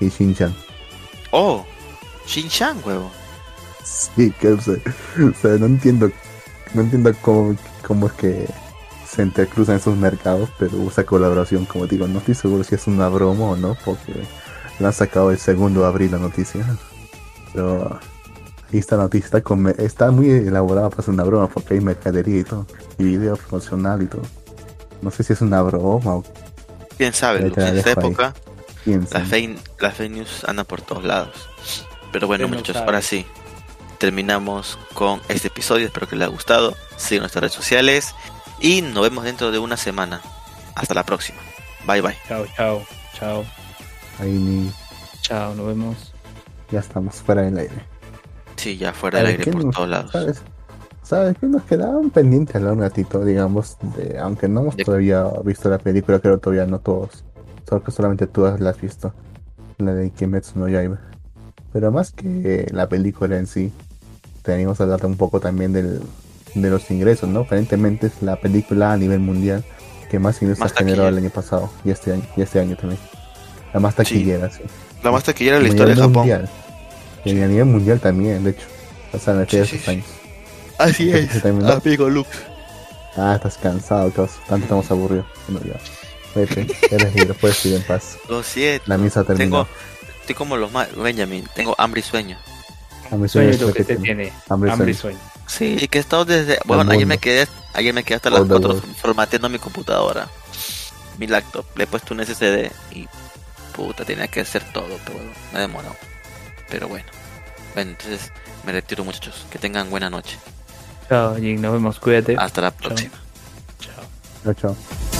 y Shin-Chan. Oh, Shin-Chan, huevo. Sí, que o sea, no entiendo, no entiendo cómo, cómo es que se intercruzan esos mercados, pero esa colaboración, como digo, no estoy seguro si es una broma o no, porque la han sacado el segundo de abril la noticia. Pero ahí está la noticia, está, con- está muy elaborada para ser una broma, porque hay mercadería y todo, y video promocional y todo. No sé si es una broma o ¿Quién sabe, En esta época las fake, las fake news andan por todos lados. Pero bueno, no muchachos, sabe. ahora sí. Terminamos con este episodio. Espero que les haya gustado. Sigan nuestras redes sociales. Y nos vemos dentro de una semana. Hasta la próxima. Bye bye. Chao, chao, chao, Ahí ni- chao, nos vemos. ya estamos fuera del aire. Sí, ya fuera del ¿Sabes aire por nos- todos lados. ¿Sabes? ¿Sabes qué nos quedaba un pendiente a un ratito, digamos, de, aunque no hemos De- todavía visto la película, creo todavía no todos. Solo que solamente tú la has visto. La de Kimetsu no Yaiba. Pero más que la película en sí, teníamos que hablar un poco también del, de los ingresos, ¿no? Aparentemente es la película a nivel mundial que más ingresos Más ha generado el año pasado y este año, y este año también. La más taquillera, sí. La más taquillera de A la historia de Japón. mundial. Y a nivel mundial también, de hecho. O sea, en aquellos sí, años. Así es, es, amigo amigo Lux. Ah, estás cansado, causa. Tanto estamos aburridos. Bueno, ya. Vete, eres libre, puedes ir en paz. Lo siento. La misa terminó. Tengo, estoy como los ma- Benjamin. Tengo hambre y sueño. Hambre y Sueño sueño lo es que te tiene. Hambre Hambre y sueño. sueño. Sí, y que he estado desde. Bueno, ayer me quedé, ayer me quedé hasta las All the 4 world. formateando mi computadora. Mi laptop. Le he puesto un SSD y. Puta, tenía que hacer todo, pero bueno, me ha demorado. Pero bueno. Bueno, entonces me retiro, muchachos. Que tengan buena noche. Chao, Jin, nos vemos, cuídate. Hasta la próxima. Chao. Chao, chao.